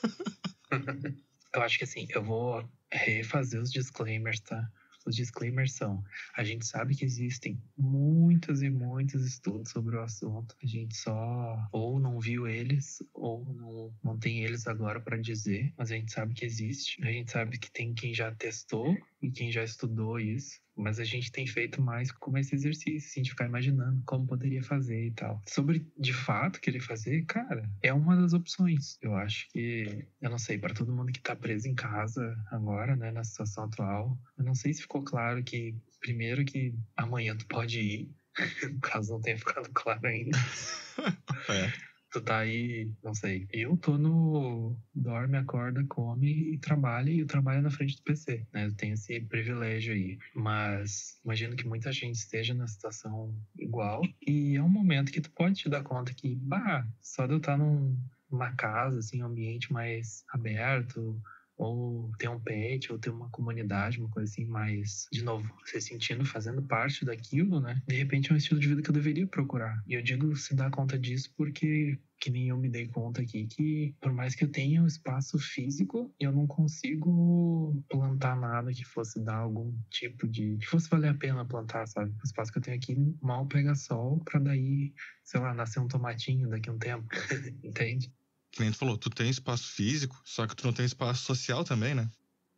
(laughs) eu acho que assim, eu vou refazer os disclaimers, tá? Os disclaimers são: a gente sabe que existem muitos e muitos estudos sobre o assunto, a gente só ou não viu eles ou não, não tem eles agora para dizer, mas a gente sabe que existe, a gente sabe que tem quem já testou e quem já estudou isso. Mas a gente tem feito mais como esse exercício, assim, de ficar imaginando como poderia fazer e tal. Sobre de fato querer fazer, cara, é uma das opções. Eu acho que, eu não sei, para todo mundo que tá preso em casa agora, né, na situação atual, eu não sei se ficou claro que, primeiro, que amanhã tu pode ir, (laughs) caso não tenha ficado claro ainda. (laughs) é tu tá aí, não sei. Eu tô no dorme, acorda, come e trabalha, e eu trabalho na frente do PC, né? Eu tenho esse privilégio aí. Mas imagino que muita gente esteja na situação igual. E é um momento que tu pode te dar conta que, bah, só de eu estar num, numa casa, assim, um ambiente mais aberto, ou ter um pet, ou ter uma comunidade, uma coisa assim, mais, de novo, se sentindo fazendo parte daquilo, né? De repente é um estilo de vida que eu deveria procurar. E eu digo se dar conta disso porque que nem eu me dei conta aqui que por mais que eu tenha um espaço físico, eu não consigo plantar nada que fosse dar algum tipo de que fosse valer a pena plantar, sabe? O espaço que eu tenho aqui mal pega sol para daí, sei lá, nascer um tomatinho daqui a um tempo, (laughs) entende? Que nem tu falou, tu tem espaço físico, só que tu não tem espaço social também, né?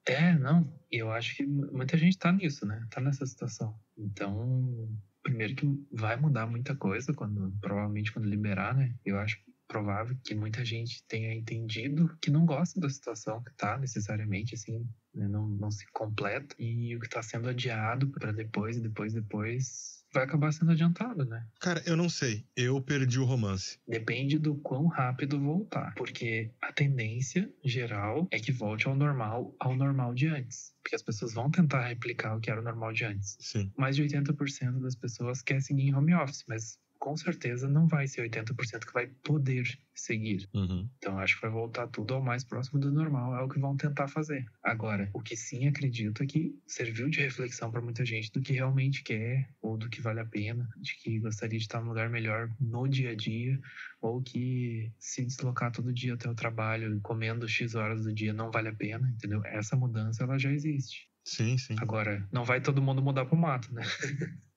É, não. E eu acho que muita gente tá nisso, né? Tá nessa situação. Então, primeiro que vai mudar muita coisa quando, provavelmente quando liberar, né? Eu acho provável que muita gente tenha entendido que não gosta da situação que tá necessariamente, assim, né? não, não se completa. E o que tá sendo adiado para depois, depois, depois, vai acabar sendo adiantado, né? Cara, eu não sei. Eu perdi o romance. Depende do quão rápido voltar. Porque a tendência geral é que volte ao normal, ao normal de antes. Porque as pessoas vão tentar replicar o que era o normal de antes. Sim. Mais de 80% das pessoas quer seguir em home office, mas com certeza não vai ser 80% que vai poder seguir. Uhum. Então acho que vai voltar tudo ao mais próximo do normal, é o que vão tentar fazer. Agora, o que sim acredito é que serviu de reflexão para muita gente do que realmente quer ou do que vale a pena, de que gostaria de estar num lugar melhor no dia a dia ou que se deslocar todo dia até o trabalho comendo X horas do dia não vale a pena, entendeu? Essa mudança ela já existe. Sim, sim. Agora, não vai todo mundo mudar pro mato, né? (laughs)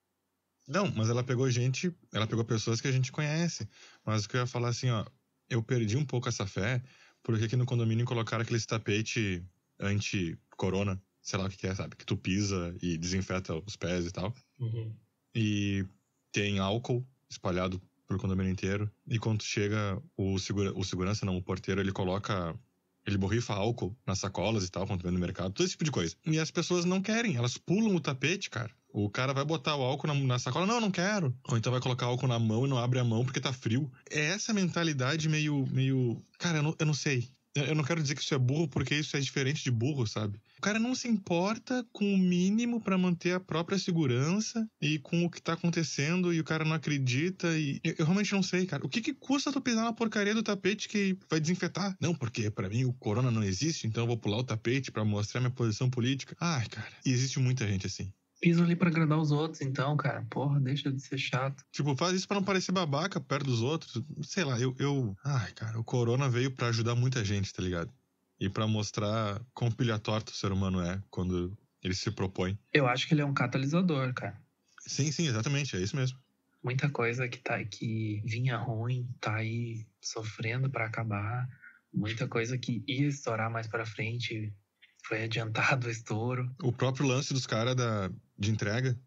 Não, mas ela pegou gente, ela pegou pessoas que a gente conhece. Mas o que eu ia falar assim, ó, eu perdi um pouco essa fé, porque aqui no condomínio colocaram aquele tapete anti-corona, sei lá o que, que, é, sabe? Que tu pisa e desinfeta os pés e tal. Uhum. E tem álcool espalhado pro condomínio inteiro. E quando chega, o, segura, o segurança, não, o porteiro, ele coloca. Ele borrifa álcool nas sacolas e tal, quando vem no mercado, todo esse tipo de coisa. E as pessoas não querem, elas pulam o tapete, cara. O cara vai botar o álcool na, na, sacola, não, não quero. Ou então vai colocar álcool na mão e não abre a mão porque tá frio. É essa mentalidade meio. meio. Cara, eu não, eu não sei. Eu não quero dizer que isso é burro porque isso é diferente de burro, sabe? O cara não se importa com o mínimo para manter a própria segurança e com o que tá acontecendo e o cara não acredita e eu, eu realmente não sei, cara. O que que custa tu pisar na porcaria do tapete que vai desinfetar? Não, porque para mim o corona não existe, então eu vou pular o tapete para mostrar minha posição política. Ai, cara, e existe muita gente assim. Piso ali pra agradar os outros, então, cara. Porra, deixa de ser chato. Tipo, faz isso pra não parecer babaca perto dos outros. Sei lá, eu. eu... Ai, cara, o Corona veio para ajudar muita gente, tá ligado? E para mostrar quão pilha torta o ser humano é quando ele se propõe. Eu acho que ele é um catalisador, cara. Sim, sim, exatamente, é isso mesmo. Muita coisa que, tá, que vinha ruim, tá aí sofrendo para acabar. Muita coisa que ia estourar mais para frente foi adiantado o estouro. O próprio lance dos caras de entrega,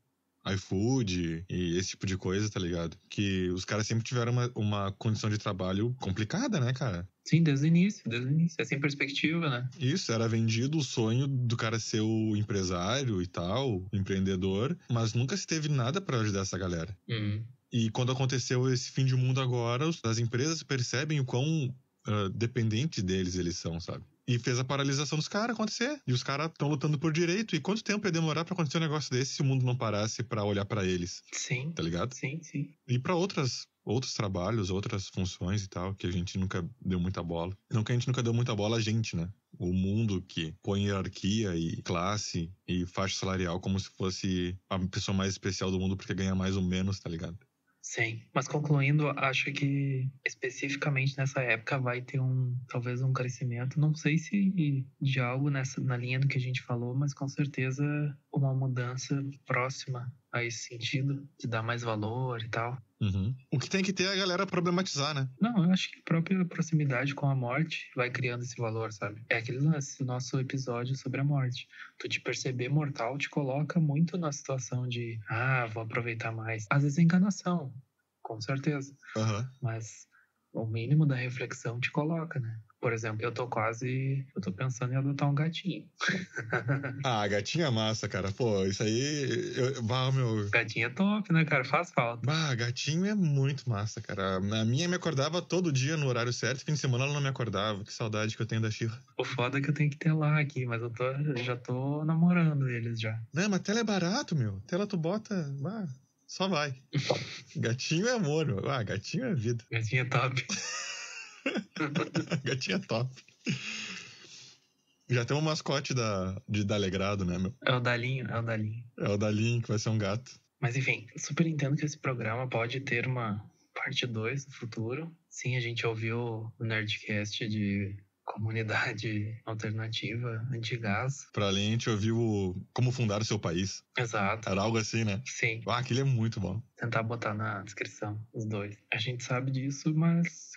iFood e esse tipo de coisa, tá ligado? Que os caras sempre tiveram uma, uma condição de trabalho complicada, né, cara? Sim, desde o início, desde o início. É sem perspectiva, né? Isso, era vendido o sonho do cara ser o empresário e tal, empreendedor, mas nunca se teve nada para ajudar essa galera. Uhum. E quando aconteceu esse fim de mundo agora, as empresas percebem o quão uh, dependente deles eles são, sabe? E fez a paralisação dos caras acontecer. E os caras estão lutando por direito. E quanto tempo ia demorar para acontecer um negócio desse se o mundo não parasse para olhar para eles? Sim. Tá ligado? Sim, sim. E para outras outros trabalhos, outras funções e tal, que a gente nunca deu muita bola. Não que a gente nunca deu muita bola a gente, né? O mundo que põe hierarquia e classe e faixa salarial como se fosse a pessoa mais especial do mundo porque ganha mais ou menos, tá ligado? Sim, mas concluindo, acho que especificamente nessa época vai ter um talvez um crescimento, não sei se de algo nessa na linha do que a gente falou, mas com certeza uma mudança próxima a esse sentido, de dar mais valor e tal. Uhum. O que tem que ter é a galera problematizar, né? Não, eu acho que a própria proximidade com a morte vai criando esse valor, sabe? É aquele lance, nosso episódio sobre a morte. Tu te perceber mortal te coloca muito na situação de, ah, vou aproveitar mais. Às vezes é enganação, com certeza. Uhum. Mas o mínimo da reflexão te coloca, né? Por exemplo, eu tô quase. Eu tô pensando em adotar um gatinho. (laughs) ah, gatinho é massa, cara. Pô, isso aí. Eu, bah, meu. Gatinho é top, né, cara? Faz falta. Bah, gatinho é muito massa, cara. A minha me acordava todo dia no horário certo, fim de semana ela não me acordava. Que saudade que eu tenho da Xirra. O foda é que eu tenho que ter lá aqui, mas eu tô, já tô namorando eles já. Não, mas tela é barato, meu. Tela tu bota. Bah, só vai. (laughs) gatinho é amor, meu. Ah, gatinho é vida. Gatinho é top. (laughs) (laughs) Gatinha top. Já tem um mascote da, de Dalegrado, né, meu? É o Dalinho, é o Dalinho. É o Dalinho que vai ser um gato. Mas enfim, super entendo que esse programa pode ter uma parte 2 no futuro. Sim, a gente ouviu o Nerdcast de comunidade (laughs) alternativa antigás. Pra além, a gente ouviu o Como Fundar o Seu País. Exato. Era algo assim, né? Sim. Ah, aquele é muito bom. Tentar botar na descrição os dois. A gente sabe disso, mas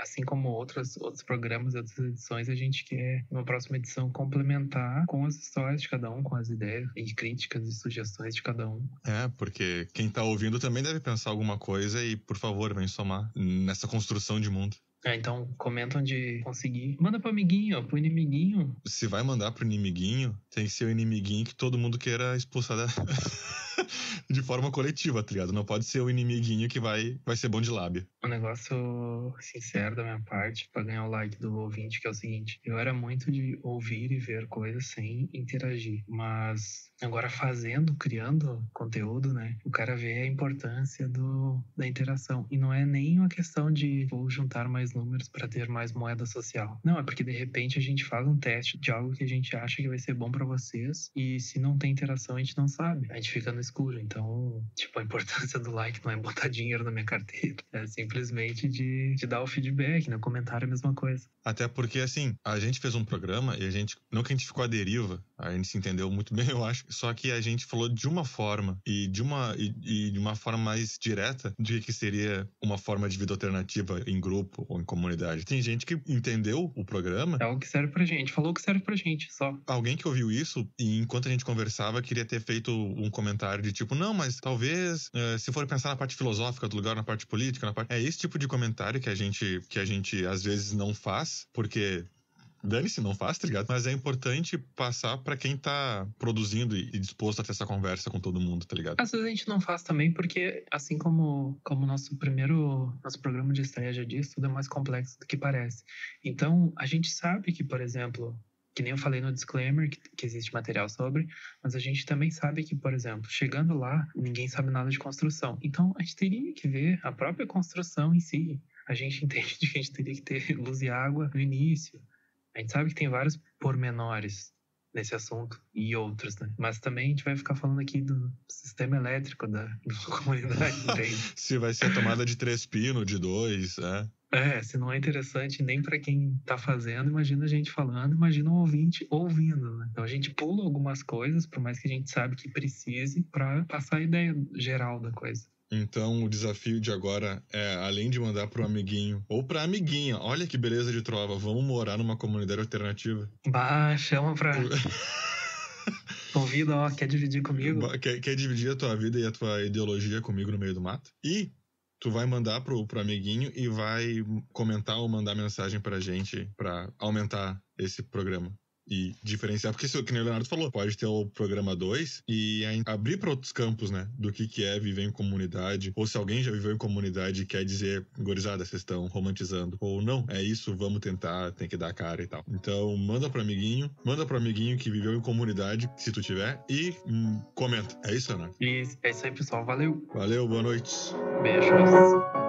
assim como outros, outros programas, outras edições, a gente quer, numa próxima edição, complementar com as histórias de cada um, com as ideias e críticas e sugestões de cada um. É, porque quem tá ouvindo também deve pensar alguma coisa e, por favor, vem somar nessa construção de mundo. É, então comenta onde conseguir. Manda pro amiguinho, pro inimiguinho. Se vai mandar pro inimiguinho, tem que ser o inimiguinho que todo mundo queira expulsar da... (laughs) (laughs) de forma coletiva, tá ligado? Não pode ser o inimiguinho que vai, vai ser bom de lábia. Um negócio sincero da minha parte, para ganhar o like do ouvinte, que é o seguinte: eu era muito de ouvir e ver coisas sem interagir, mas agora fazendo, criando conteúdo, né? O cara vê a importância do, da interação. E não é nem uma questão de vou juntar mais números para ter mais moeda social. Não, é porque de repente a gente faz um teste de algo que a gente acha que vai ser bom para vocês e se não tem interação a gente não sabe. A gente fica no escuro. Então, tipo, a importância do like não é botar (laughs) dinheiro na minha carteira. É simplesmente de, de dar o feedback, né? comentário é a mesma coisa. Até porque, assim, a gente fez um programa e a gente. Não que a gente ficou à deriva, a gente se entendeu muito (laughs) bem, eu acho. Só que a gente falou de uma forma e de uma, e, e de uma forma mais direta de que seria uma forma de vida alternativa em grupo ou em comunidade. Tem gente que entendeu o programa. É algo que serve pra gente, falou que serve pra gente só. Alguém que ouviu isso e enquanto a gente conversava queria ter feito um comentário de tipo, não, mas talvez uh, se for pensar na parte filosófica do lugar, na parte política, na parte. É esse tipo de comentário que a gente, que a gente às vezes não faz, porque dane-se, não faz, tá ligado? Mas é importante passar para quem tá produzindo e disposto a ter essa conversa com todo mundo, tá ligado? Às vezes a gente não faz também porque, assim como como nosso primeiro, nosso programa de estreia já diz, tudo é mais complexo do que parece. Então, a gente sabe que, por exemplo, que nem eu falei no disclaimer, que, que, existe material sobre, mas a gente também sabe que, por exemplo, chegando lá, ninguém sabe nada de construção. Então, a gente teria que ver a própria construção em si. A gente (laughs) entende que a gente teria que ter luz e água no início. A gente sabe que tem vários pormenores nesse assunto e outros, né? Mas também a gente vai ficar falando aqui do sistema elétrico da, (laughs) da comunidade? (laughs) Se vai ser a tomada de três pinos, de dois, é. É, se não é interessante nem para quem tá fazendo, imagina a gente falando, imagina um ouvinte ouvindo, né? Então a gente pula algumas coisas, por mais que a gente sabe que precise, para passar a ideia geral da coisa. Então, o desafio de agora é, além de mandar pro amiguinho ou pra amiguinha, olha que beleza de trova, vamos morar numa comunidade alternativa. Bah, chama pra. (laughs) Convida, ó, quer dividir comigo? Quer, quer dividir a tua vida e a tua ideologia comigo no meio do mato? E tu vai mandar pro, pro amiguinho e vai comentar ou mandar mensagem pra gente pra aumentar esse programa e diferenciar, porque isso que o Leonardo falou, pode ter o programa 2 e abrir para outros campos, né, do que, que é viver em comunidade, ou se alguém já viveu em comunidade e quer dizer, gorizada, vocês estão romantizando, ou não, é isso, vamos tentar, tem que dar a cara e tal. Então, manda pro amiguinho, manda pro amiguinho que viveu em comunidade, se tu tiver, e hum, comenta. É isso, né? Isso, é isso aí, pessoal. Valeu. Valeu, boa noite. Beijos.